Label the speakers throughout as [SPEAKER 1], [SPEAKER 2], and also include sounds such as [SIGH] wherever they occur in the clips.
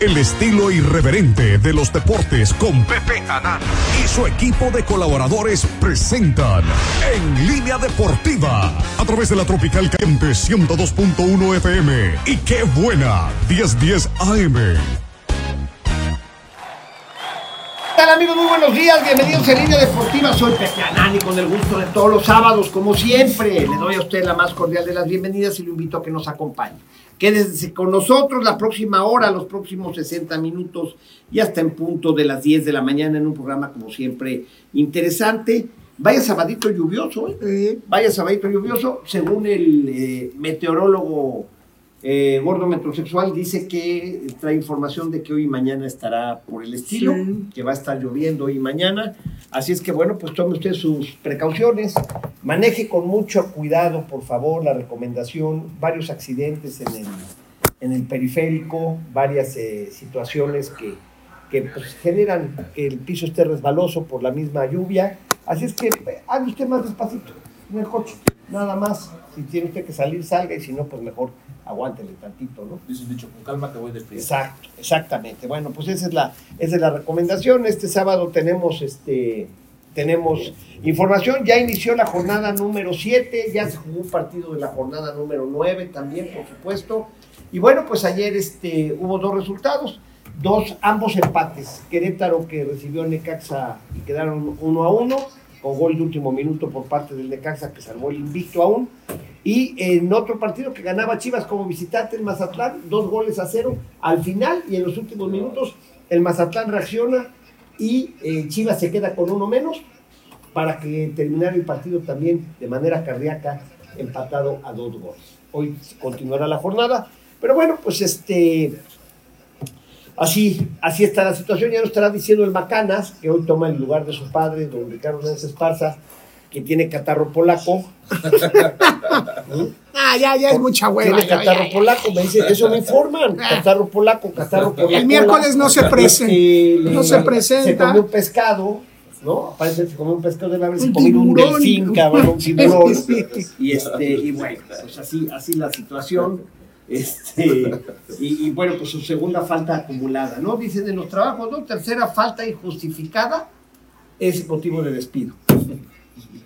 [SPEAKER 1] el estilo irreverente de los deportes con Pepe Anán y su equipo de colaboradores presentan En Línea Deportiva a través de la Tropical Caliente 102.1 FM y qué buena 1010 AM.
[SPEAKER 2] ¿Qué tal amigos? Muy buenos días, bienvenidos a Línea Deportiva. Soy Pepe Anani con el gusto de todos los sábados, como siempre. Le doy a usted la más cordial de las bienvenidas y lo invito a que nos acompañe. Quédese con nosotros la próxima hora, los próximos 60 minutos y hasta en punto de las 10 de la mañana en un programa como siempre interesante. Vaya sabadito lluvioso, ¿eh? Vaya sabadito lluvioso, según el eh, meteorólogo eh, gordo metrosexual dice que trae información de que hoy y mañana estará por el estilo, que va a estar lloviendo hoy y mañana. Así es que bueno, pues tome usted sus precauciones, maneje con mucho cuidado, por favor, la recomendación, varios accidentes en el, en el periférico, varias eh, situaciones que, que pues, generan que el piso esté resbaloso por la misma lluvia. Así es que eh, haga usted más despacito en el coche, nada más. Si tiene usted que salir, salga y si no, pues mejor aguántele tantito, ¿no?
[SPEAKER 3] Dice un dicho, con calma te voy despidiendo.
[SPEAKER 2] Exacto, exactamente. Bueno, pues esa es la, esa es la recomendación. Este sábado tenemos este tenemos información, ya inició la jornada número 7, ya se jugó un partido de la jornada número 9 también, por supuesto. Y bueno, pues ayer este, hubo dos resultados, dos, ambos empates. Querétaro que recibió Necaxa y quedaron uno a uno, con gol de último minuto por parte del Necaxa que salvó el invicto aún. Y en otro partido que ganaba Chivas como visitante en Mazatlán, dos goles a cero. Al final y en los últimos minutos, el Mazatlán reacciona y eh, Chivas se queda con uno menos para que terminara el partido también de manera cardíaca, empatado a dos goles. Hoy continuará la jornada, pero bueno, pues este. Así, así está la situación. Ya nos estará diciendo el Macanas, que hoy toma el lugar de su padre, don Ricardo Nández Esparza, que tiene catarro polaco. [LAUGHS]
[SPEAKER 4] Ah, ya, ya es mucha hueva.
[SPEAKER 2] Tiene catarro
[SPEAKER 4] ya, ya.
[SPEAKER 2] polaco, me dice, eso me informan. Catarro polaco, catarro polaco.
[SPEAKER 4] El miércoles no se presenta. no se
[SPEAKER 2] Se
[SPEAKER 4] presenta.
[SPEAKER 2] comió un pescado, ¿no? Parece que se comió un pescado de la vez, se
[SPEAKER 4] Un
[SPEAKER 2] comió un delfín, cabrón, un [LAUGHS] tiburón. Y este, y bueno, pues así, así la situación. Este, y, y bueno, pues su segunda falta acumulada, ¿no? Dicen en los trabajos, ¿no? Tercera falta injustificada es motivo de despido.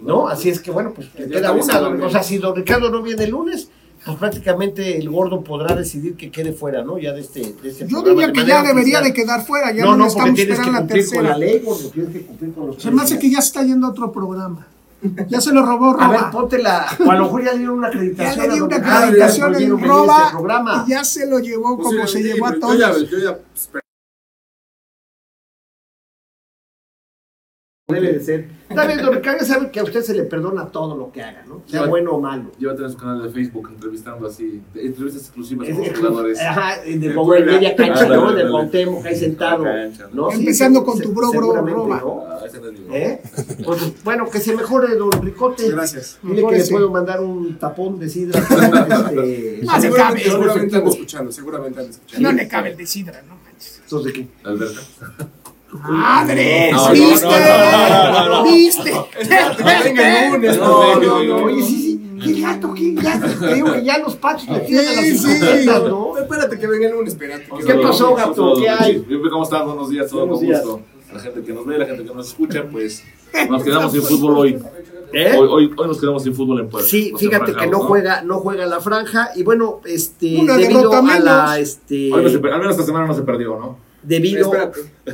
[SPEAKER 2] ¿No? Así es que bueno, pues
[SPEAKER 3] Ya
[SPEAKER 2] queda una. O sea, si don Ricardo no viene el lunes, pues prácticamente el gordo podrá decidir que quede fuera, ¿no? Ya de este, de este
[SPEAKER 4] Yo diría
[SPEAKER 2] de
[SPEAKER 4] que ya debería
[SPEAKER 2] oficial.
[SPEAKER 4] de quedar fuera. Ya
[SPEAKER 2] no,
[SPEAKER 4] no,
[SPEAKER 2] que
[SPEAKER 4] esperar la
[SPEAKER 2] cumplir con la
[SPEAKER 4] tercera.
[SPEAKER 2] ley, gordo, tienes que cumplir con los
[SPEAKER 4] Se me hace que ya se está yendo a otro programa. Ya se lo robó
[SPEAKER 2] A ver,
[SPEAKER 4] Roba.
[SPEAKER 2] ponte la. O a lo mejor ya le dieron una
[SPEAKER 4] Ya
[SPEAKER 2] acreditación.
[SPEAKER 4] le di
[SPEAKER 2] a
[SPEAKER 4] una acreditación
[SPEAKER 2] ya
[SPEAKER 4] en
[SPEAKER 2] a
[SPEAKER 4] Roba
[SPEAKER 2] este
[SPEAKER 4] y ya se lo llevó
[SPEAKER 3] Pues
[SPEAKER 4] como
[SPEAKER 3] sí,
[SPEAKER 4] se
[SPEAKER 3] sí,
[SPEAKER 4] llevó a
[SPEAKER 3] yo
[SPEAKER 4] todos.
[SPEAKER 3] ya- yo ya-
[SPEAKER 2] Debe de ser. Está bien, don Ricardo, ya sabe que a usted se le perdona todo lo que haga, ¿no? Sea
[SPEAKER 3] Ya.
[SPEAKER 2] bueno o malo.
[SPEAKER 3] Lleva a tener su canal de Facebook entrevistando así, de- entrevistas exclusivas
[SPEAKER 2] Es-
[SPEAKER 3] con los
[SPEAKER 2] es-
[SPEAKER 3] jugadores.
[SPEAKER 2] Ajá, en el
[SPEAKER 3] En
[SPEAKER 2] Mo-
[SPEAKER 3] Puebla.
[SPEAKER 2] en media cancha, ¿no? En el
[SPEAKER 3] ándale.
[SPEAKER 2] Cuauhtémoc, ahí sentado.
[SPEAKER 3] En cancha,
[SPEAKER 2] ¿no? Sí,
[SPEAKER 4] Empezando
[SPEAKER 2] sí,
[SPEAKER 4] con
[SPEAKER 2] se-
[SPEAKER 4] tu bro, bro, roba.
[SPEAKER 2] ¿no?
[SPEAKER 3] Ah, ese no es mi-
[SPEAKER 2] ¿Eh? Pues, bueno, que se mejore, don Ricote.
[SPEAKER 5] Gracias.
[SPEAKER 2] Dile que le puedo mandar un tapón de sidra. [LAUGHS] este,
[SPEAKER 4] Ah, se
[SPEAKER 2] seguramente-
[SPEAKER 4] cabe.
[SPEAKER 5] Seguramente,
[SPEAKER 2] efectivo.
[SPEAKER 5] escuchando, seguramente anda escuchando.
[SPEAKER 4] No le cabe el de Sidra, no manches.
[SPEAKER 2] Entonces, ¿qué?
[SPEAKER 3] Alberto. [LAUGHS]
[SPEAKER 4] ¡Madre!
[SPEAKER 3] No, no,
[SPEAKER 4] ¿Viste?
[SPEAKER 3] no, no, no, no.
[SPEAKER 4] ¿Viste? [LAUGHS]
[SPEAKER 5] Venga lunes,
[SPEAKER 2] No,
[SPEAKER 3] no,
[SPEAKER 2] no,
[SPEAKER 3] no,
[SPEAKER 2] no. Oye, sí, sí. Qué gato, qué gato. Te digo que ya los pachos le tiran a las bicicletas, ¿no?
[SPEAKER 5] Espérate que venga el lunes, espérate.
[SPEAKER 2] ¿Qué pasó, gato? ¿Qué hay?
[SPEAKER 3] ¿Cómo están? Buenos días, todo con gusto. La gente que nos ve, la gente que nos escucha, pues [LAUGHS] nos quedamos sin fútbol hoy.
[SPEAKER 2] ¿Eh?
[SPEAKER 3] Hoy, hoy, hoy nos quedamos sin fútbol en Puebla.
[SPEAKER 2] Sí,
[SPEAKER 3] Los
[SPEAKER 2] fíjate que
[SPEAKER 3] enfranjados,
[SPEAKER 2] no juega, no juega la franja y bueno, este,
[SPEAKER 4] Una
[SPEAKER 2] debido a la, este,
[SPEAKER 3] Hoy no se al menos esta semana no se perdió, ¿no?
[SPEAKER 2] Debido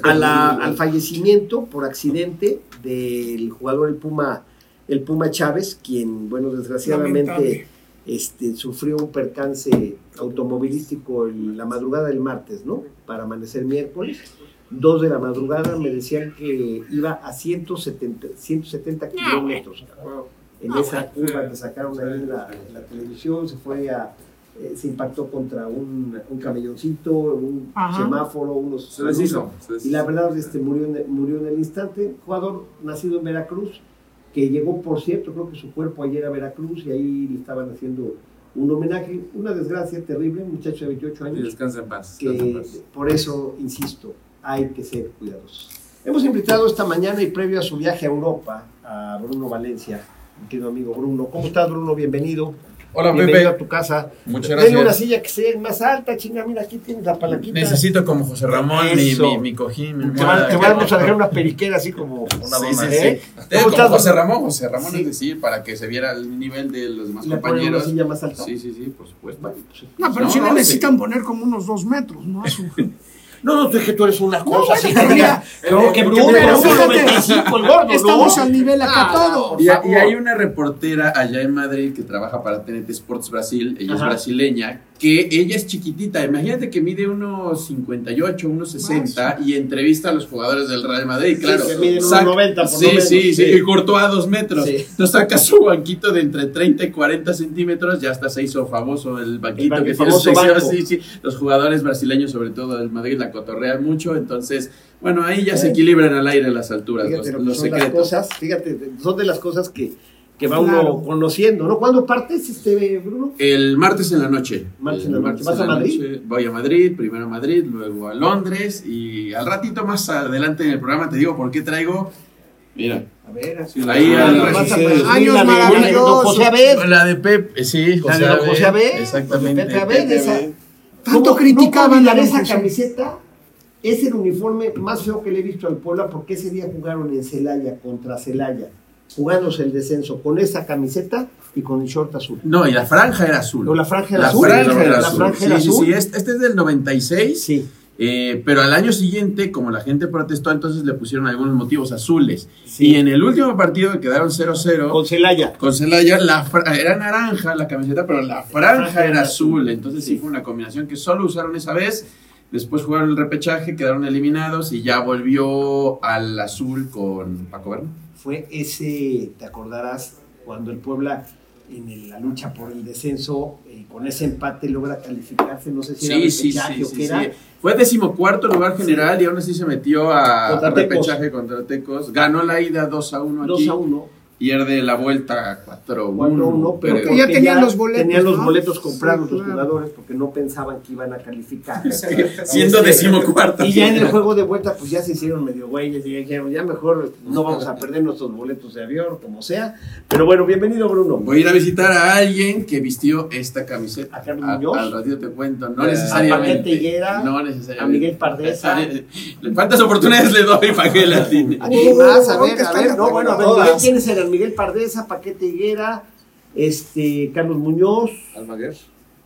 [SPEAKER 2] a la, al fallecimiento por accidente del jugador el Puma, el Puma Chávez, quien, bueno, desgraciadamente,
[SPEAKER 4] Lamentable.
[SPEAKER 2] este, sufrió un percance automovilístico el- la madrugada del martes, ¿no? Para amanecer miércoles. Dos de la madrugada me decían que iba a 170, 170 kilómetros. En esa curva que sacaron ahí en la, en la televisión, se fue a, eh, se impactó contra un, un camelloncito, un
[SPEAKER 4] Ajá.
[SPEAKER 2] semáforo, unos
[SPEAKER 3] Se deshizo. se deshizo.
[SPEAKER 2] y la verdad este, murió, en, murió en el instante. Jugador nacido en Veracruz, que llegó, por cierto, creo que su cuerpo ayer a Veracruz y ahí le estaban haciendo un homenaje. Una desgracia terrible, un muchacho de 28
[SPEAKER 3] Y
[SPEAKER 2] años,
[SPEAKER 3] descansa en paz. descansa en paz.
[SPEAKER 2] por eso, insisto, hay que ser cuidadosos. Hemos invitado esta mañana y previo a su viaje a Europa a Bruno Valencia, mi querido amigo Bruno. ¿Cómo estás, Bruno? Bienvenido.
[SPEAKER 6] Hola,
[SPEAKER 2] Bienvenido
[SPEAKER 6] Pepe.
[SPEAKER 2] a tu casa.
[SPEAKER 6] Muchas gracias.
[SPEAKER 2] una silla que sea más alta, chinga, mira, aquí tienes la palanquita.
[SPEAKER 6] Necesito como José Ramón mi, mi, mi cojín, mi
[SPEAKER 2] Te, te vamos a dejar una periquera así como una
[SPEAKER 6] Sí,
[SPEAKER 2] dona,
[SPEAKER 6] sí,
[SPEAKER 2] ¿eh?
[SPEAKER 6] sí.
[SPEAKER 2] ¿Cómo
[SPEAKER 6] Tengo como
[SPEAKER 2] estás?
[SPEAKER 6] José Ramón, José Ramón
[SPEAKER 2] Sí.
[SPEAKER 6] es decir, para que se viera el nivel de los demás
[SPEAKER 2] ¿Le ponen una
[SPEAKER 6] compañeros.
[SPEAKER 2] silla más alta?
[SPEAKER 6] Sí, sí, sí, por supuesto.
[SPEAKER 2] Pues,
[SPEAKER 4] No, pero
[SPEAKER 6] No,
[SPEAKER 4] sí
[SPEAKER 6] no,
[SPEAKER 4] necesitan poner como unos dos metros, ¿no? [LAUGHS]
[SPEAKER 2] No, no, es que tú eres una cosa así.
[SPEAKER 4] mira,
[SPEAKER 2] no, que Bruno,
[SPEAKER 4] pero
[SPEAKER 2] es un
[SPEAKER 4] fíjate,
[SPEAKER 2] 95 el gordo, ¿no?
[SPEAKER 4] Estamos al nivel acá todos.
[SPEAKER 2] por
[SPEAKER 6] Y, hay una reportera allá en Madrid que trabaja para TNT Sports Brasil, ella es brasileña, que ella es chiquitita, imagínate que mide unos 58, unos 60 y entrevista a los jugadores del Real Madrid,
[SPEAKER 2] Sí,
[SPEAKER 6] claro.
[SPEAKER 2] que miden unos
[SPEAKER 6] Saca-
[SPEAKER 2] 90 por
[SPEAKER 6] sí,
[SPEAKER 2] lo menos,
[SPEAKER 6] sí, sí,
[SPEAKER 2] sí.
[SPEAKER 6] y cortó a dos metros.
[SPEAKER 2] Sí.
[SPEAKER 6] Entonces saca su banquito de entre 30 y 40 centímetros, ya hasta se hizo famoso el banquito
[SPEAKER 2] El
[SPEAKER 6] que tiene sí, sí. Los jugadores brasileños, sobre todo del Madrid, la cotorrean mucho, entonces, bueno, ahí ya se equilibran al aire las alturas,
[SPEAKER 2] Fíjate
[SPEAKER 6] los, los
[SPEAKER 2] son las
[SPEAKER 6] secretos.
[SPEAKER 2] cosas, fíjate, son de las cosas que, que va
[SPEAKER 4] Claro.
[SPEAKER 2] uno conociendo, ¿no? ¿Cuándo partes, este, Bruno?
[SPEAKER 6] El martes en la noche.
[SPEAKER 2] Martes en la noche. ¿Vas a Madrid?
[SPEAKER 6] noche voy a Madrid, primero a Madrid, luego a Londres y al ratito más adelante en el programa te digo por qué traigo. Mira,
[SPEAKER 2] A ver, así.
[SPEAKER 6] Ahí
[SPEAKER 2] Ah,
[SPEAKER 6] al-
[SPEAKER 4] años
[SPEAKER 2] la de-
[SPEAKER 4] maravillosos.
[SPEAKER 6] la de Pep, sí,
[SPEAKER 2] La
[SPEAKER 6] José
[SPEAKER 2] José Abed.
[SPEAKER 6] Exactamente.
[SPEAKER 2] Pepe Abed, esa.
[SPEAKER 4] Tanto
[SPEAKER 2] ¿Cómo-
[SPEAKER 4] criticaban don
[SPEAKER 2] esa camiseta. Es el uniforme más feo que le he visto al Puebla porque ese día jugaron en Celaya contra Celaya, jugándose el descenso con esa camiseta y con el short azul.
[SPEAKER 6] No, y la franja era azul.
[SPEAKER 2] No, la franja era
[SPEAKER 6] la
[SPEAKER 2] azul.
[SPEAKER 6] Franja era
[SPEAKER 2] La
[SPEAKER 6] azul.
[SPEAKER 2] franja
[SPEAKER 6] sí,
[SPEAKER 2] era
[SPEAKER 6] sí,
[SPEAKER 2] azul.
[SPEAKER 6] sí, este, este es del 96.
[SPEAKER 2] Sí.
[SPEAKER 6] Eh, pero al año siguiente, como la gente protestó, entonces le pusieron algunos motivos azules.
[SPEAKER 2] Sí.
[SPEAKER 6] Y en el último partido que quedaron 0-0,
[SPEAKER 2] Con Celaya.
[SPEAKER 6] Con Celaya la era naranja la camiseta, pero la franja era azul. Entonces sí.
[SPEAKER 2] Sí.
[SPEAKER 6] fue una combinación que solo usaron esa vez. Después jugaron el repechaje, quedaron eliminados y ya volvió al azul con Paco Verne.
[SPEAKER 2] Fue ese, te acordarás, cuando el Puebla en el- la lucha por el descenso, eh, con ese empate logra calificarse, no sé si era
[SPEAKER 6] Sí, sí,
[SPEAKER 2] repechaje
[SPEAKER 6] sí,
[SPEAKER 2] o qué era.
[SPEAKER 6] Fue decimocuarto lugar general y aún así se metió a, a repechaje contra Tecos. Ganó la ida 2 a 1
[SPEAKER 2] 2
[SPEAKER 6] aquí.
[SPEAKER 2] a 1.
[SPEAKER 6] Pierde la vuelta 4 a 1.
[SPEAKER 2] 4 a 1, pero
[SPEAKER 4] porque ya tenían los boletos,
[SPEAKER 2] Tenían los
[SPEAKER 4] ¿no?
[SPEAKER 2] boletos comprados
[SPEAKER 4] Sí,
[SPEAKER 2] los
[SPEAKER 4] claro.
[SPEAKER 2] jugadores porque no pensaban que iban a calificar.
[SPEAKER 6] siendo
[SPEAKER 2] Este,
[SPEAKER 6] decimocuarto.
[SPEAKER 2] Y ya en el juego de vuelta, pues ya se hicieron medio güeyes y ya dijeron, ya mejor no vamos a perder nuestros boletos de avión, como sea. Pero bueno, bienvenido, Bruno.
[SPEAKER 6] Voy a ir a visitar a alguien que vistió esta camiseta.
[SPEAKER 2] ¿A Carlos Muñoz?
[SPEAKER 6] Al ratito te cuento, no
[SPEAKER 2] A
[SPEAKER 6] necesariamente.
[SPEAKER 2] Paquete Higuera,
[SPEAKER 6] no necesariamente.
[SPEAKER 2] a Miguel Pardesa.
[SPEAKER 6] ¿Cuántas oportunidades le doy para que la tiene?
[SPEAKER 2] ¿A quién más? A
[SPEAKER 4] Oh,
[SPEAKER 2] ver,
[SPEAKER 4] que
[SPEAKER 2] a ver, no, bueno, a ver, ¿quiénes eran? Miguel Pardesa, Paquete Higuera, este, Carlos Muñoz,
[SPEAKER 5] Almaguer.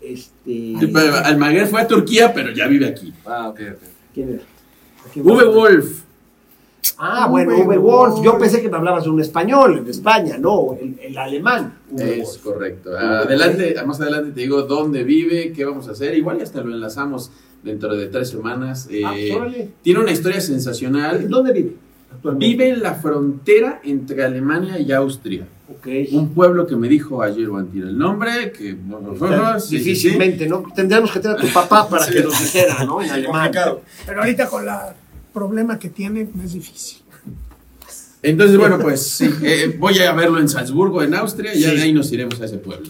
[SPEAKER 2] este...
[SPEAKER 6] Sí, pero Almaguer fue a Turquía, pero ya vive aquí.
[SPEAKER 5] Ah, ok, ok.
[SPEAKER 2] ¿Quién era?
[SPEAKER 6] Uwe Wolf.
[SPEAKER 2] Ah, bueno,
[SPEAKER 4] Uwe
[SPEAKER 2] Uwe Wolf. Yo pensé que me hablabas de un español, de España, no, el, el alemán. Uwe
[SPEAKER 6] Es
[SPEAKER 2] Wolf.
[SPEAKER 6] correcto. Adelante, más adelante te digo dónde vive, qué vamos a hacer. Igual y hasta lo enlazamos dentro de tres semanas. Eh,
[SPEAKER 2] Ah, pues, órale.
[SPEAKER 6] tiene una historia sensacional.
[SPEAKER 2] ¿Dónde vive? Actualmente?
[SPEAKER 6] Vive en la frontera entre Alemania y Austria. Un pueblo que me dijo ayer o antier el nombre, que sí, sí.
[SPEAKER 2] Difícilmente, ¿no? Tendríamos que tener a tu papá para que nos dijera, ¿no? [LAUGHS] En alemán.
[SPEAKER 4] Pero ahorita con la problema que tiene, no es difícil.
[SPEAKER 6] Entonces, bueno, pues sí, eh, voy a verlo en Salzburgo, en Austria, y ya de ahí nos iremos a ese pueblo.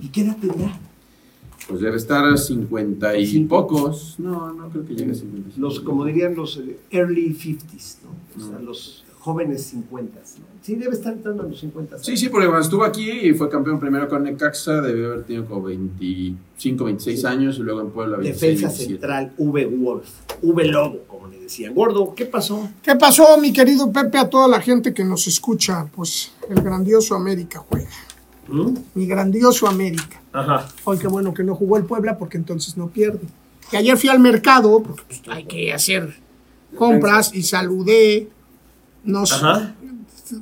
[SPEAKER 2] ¿Y qué edad tendrá?
[SPEAKER 6] Pues debe estar 50 y pocos. No, no creo que llegue a 50.
[SPEAKER 2] Los, como dirían los eh, early 50s, ¿no? O sea,
[SPEAKER 6] No.
[SPEAKER 2] los jóvenes 50 ¿no? Sí, debe estar entrando a los 50
[SPEAKER 6] Sí, sí, porque cuando estuvo aquí y fue campeón primero con Necaxa, debió haber tenido como 25, 26
[SPEAKER 2] Sí.
[SPEAKER 6] años, y luego en Puebla 26,
[SPEAKER 2] Defensa
[SPEAKER 6] 27.
[SPEAKER 2] central, V Wolf, V Lobo, como le decían. Gordo, ¿qué pasó?
[SPEAKER 4] ¿Qué pasó, mi querido Pepe, a toda la gente que nos escucha? Pues el grandioso América juega.
[SPEAKER 2] ¿Mm?
[SPEAKER 4] Mi grandioso América.
[SPEAKER 2] Ajá.
[SPEAKER 4] Hoy qué bueno que no jugó el Puebla porque entonces no pierde. Que ayer fui al mercado, porque pues, hay que hacer compras y saludé. Nos
[SPEAKER 2] Ajá.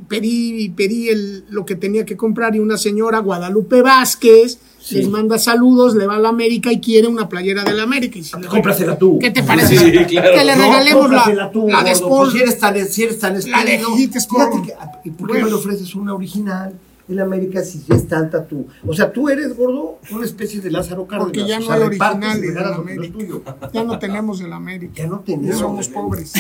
[SPEAKER 4] pedí, pedí el, lo que tenía que comprar y una señora, Guadalupe Vázquez,
[SPEAKER 2] Sí.
[SPEAKER 4] les manda saludos, le va a la América y quiere una playera de la América. Y si le-
[SPEAKER 2] Cómprasela tú.
[SPEAKER 4] ¿Qué te parece?
[SPEAKER 6] Sí, claro.
[SPEAKER 4] Que le
[SPEAKER 2] No,
[SPEAKER 4] regalemos la,
[SPEAKER 2] tú,
[SPEAKER 4] la de Sport.
[SPEAKER 2] pues, si eres tan, si eres tan
[SPEAKER 4] La de
[SPEAKER 2] fíjate que- ah, ¿Y por qué me le ofreces una original? En América si ya es tanta tú. O sea, tú eres, gordo, una especie de Lázaro Cárdenas.
[SPEAKER 4] Porque ya
[SPEAKER 2] o
[SPEAKER 4] no
[SPEAKER 2] sea,
[SPEAKER 4] de la
[SPEAKER 2] que no es
[SPEAKER 4] América.
[SPEAKER 2] tuyo.
[SPEAKER 4] Ya no tenemos de la América.
[SPEAKER 2] Ya no
[SPEAKER 4] Ya
[SPEAKER 2] tenemos.
[SPEAKER 4] somos pobres.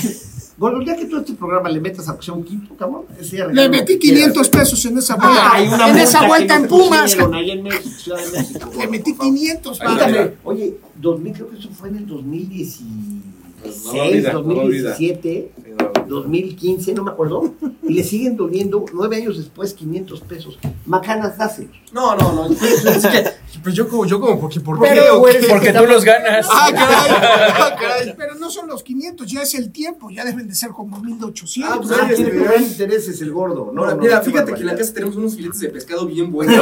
[SPEAKER 4] [LAUGHS]
[SPEAKER 2] Gordo, ya que tú a este programa le metas a un quinto, cabrón. ya
[SPEAKER 4] Le metí
[SPEAKER 2] que quieras.
[SPEAKER 4] 500 pesos en esa vuelta.
[SPEAKER 2] Ah, una
[SPEAKER 4] en esa vuelta en Pumas.
[SPEAKER 2] pusieron ahí en México, Ciudad de México.
[SPEAKER 4] Le metí 500
[SPEAKER 6] Ahí
[SPEAKER 4] para.
[SPEAKER 6] está.
[SPEAKER 2] Cuéntame, oye, 2000, creo que eso fue en el
[SPEAKER 3] Pues no lo
[SPEAKER 2] 6,
[SPEAKER 3] olvida, no lo olvida.
[SPEAKER 2] 2017,
[SPEAKER 3] Sí, no lo olvida.
[SPEAKER 2] 2015, no me acuerdo, y le siguen doliendo nueve años después 500 pesos. Macanas, dáselos.
[SPEAKER 5] No, no, no. Pues, es que, pues yo como, yo como, porque, ¿por qué?
[SPEAKER 4] Pero,
[SPEAKER 5] ¿O qué?
[SPEAKER 7] Porque tú los ganas.
[SPEAKER 5] Ah, caray, ah, [LAUGHS] caray.
[SPEAKER 4] Pero no son los 500, ya es el tiempo, ya deben de ser como 1800.
[SPEAKER 5] Ah, pues,
[SPEAKER 2] Ah,
[SPEAKER 5] Ay,
[SPEAKER 2] tiene intereses el gordo. No,
[SPEAKER 5] No,
[SPEAKER 2] no,
[SPEAKER 5] mira,
[SPEAKER 2] qué
[SPEAKER 5] fíjate que en la casa tenemos unos filetes de pescado bien [LAUGHS] buenos.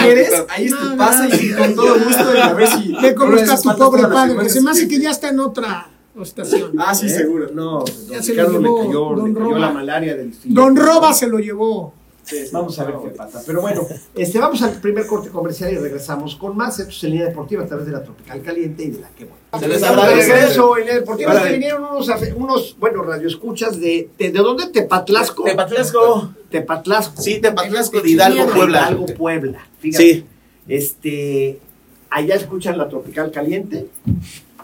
[SPEAKER 5] Quieres, [LAUGHS] ahí es tu pasa y con todo gusto y a ver si.
[SPEAKER 4] Ve cómo está tu pobre padre, que se me hace que ya está en otra estación.
[SPEAKER 5] Ah, sí,
[SPEAKER 2] ¿Eh?
[SPEAKER 5] seguro.
[SPEAKER 2] No,
[SPEAKER 4] Ya
[SPEAKER 2] don
[SPEAKER 4] se
[SPEAKER 2] Ricardo
[SPEAKER 4] llevó
[SPEAKER 2] le cayó,
[SPEAKER 4] Don
[SPEAKER 2] le cayó
[SPEAKER 4] Roba.
[SPEAKER 2] la malaria del filete.
[SPEAKER 4] Don Roba se lo llevó.
[SPEAKER 2] Vamos a ver qué pasa. Pero bueno, este, vamos al primer corte comercial y regresamos con más hechos en línea deportiva a través de la Tropical Caliente y de la que bueno.
[SPEAKER 5] Se les
[SPEAKER 2] de
[SPEAKER 5] agradece.
[SPEAKER 2] regreso en línea deportiva. Es que vinieron unos, unos bueno, radioescuchas de, de, ¿de dónde? Tepatlasco.
[SPEAKER 7] Tepatlasco.
[SPEAKER 2] Tepatlasco.
[SPEAKER 7] Sí, Tepatlasco de Hidalgo,
[SPEAKER 2] De
[SPEAKER 7] Puebla.
[SPEAKER 2] Hidalgo, Puebla. Fíjate.
[SPEAKER 7] Sí.
[SPEAKER 2] Este, allá escuchan la Tropical Caliente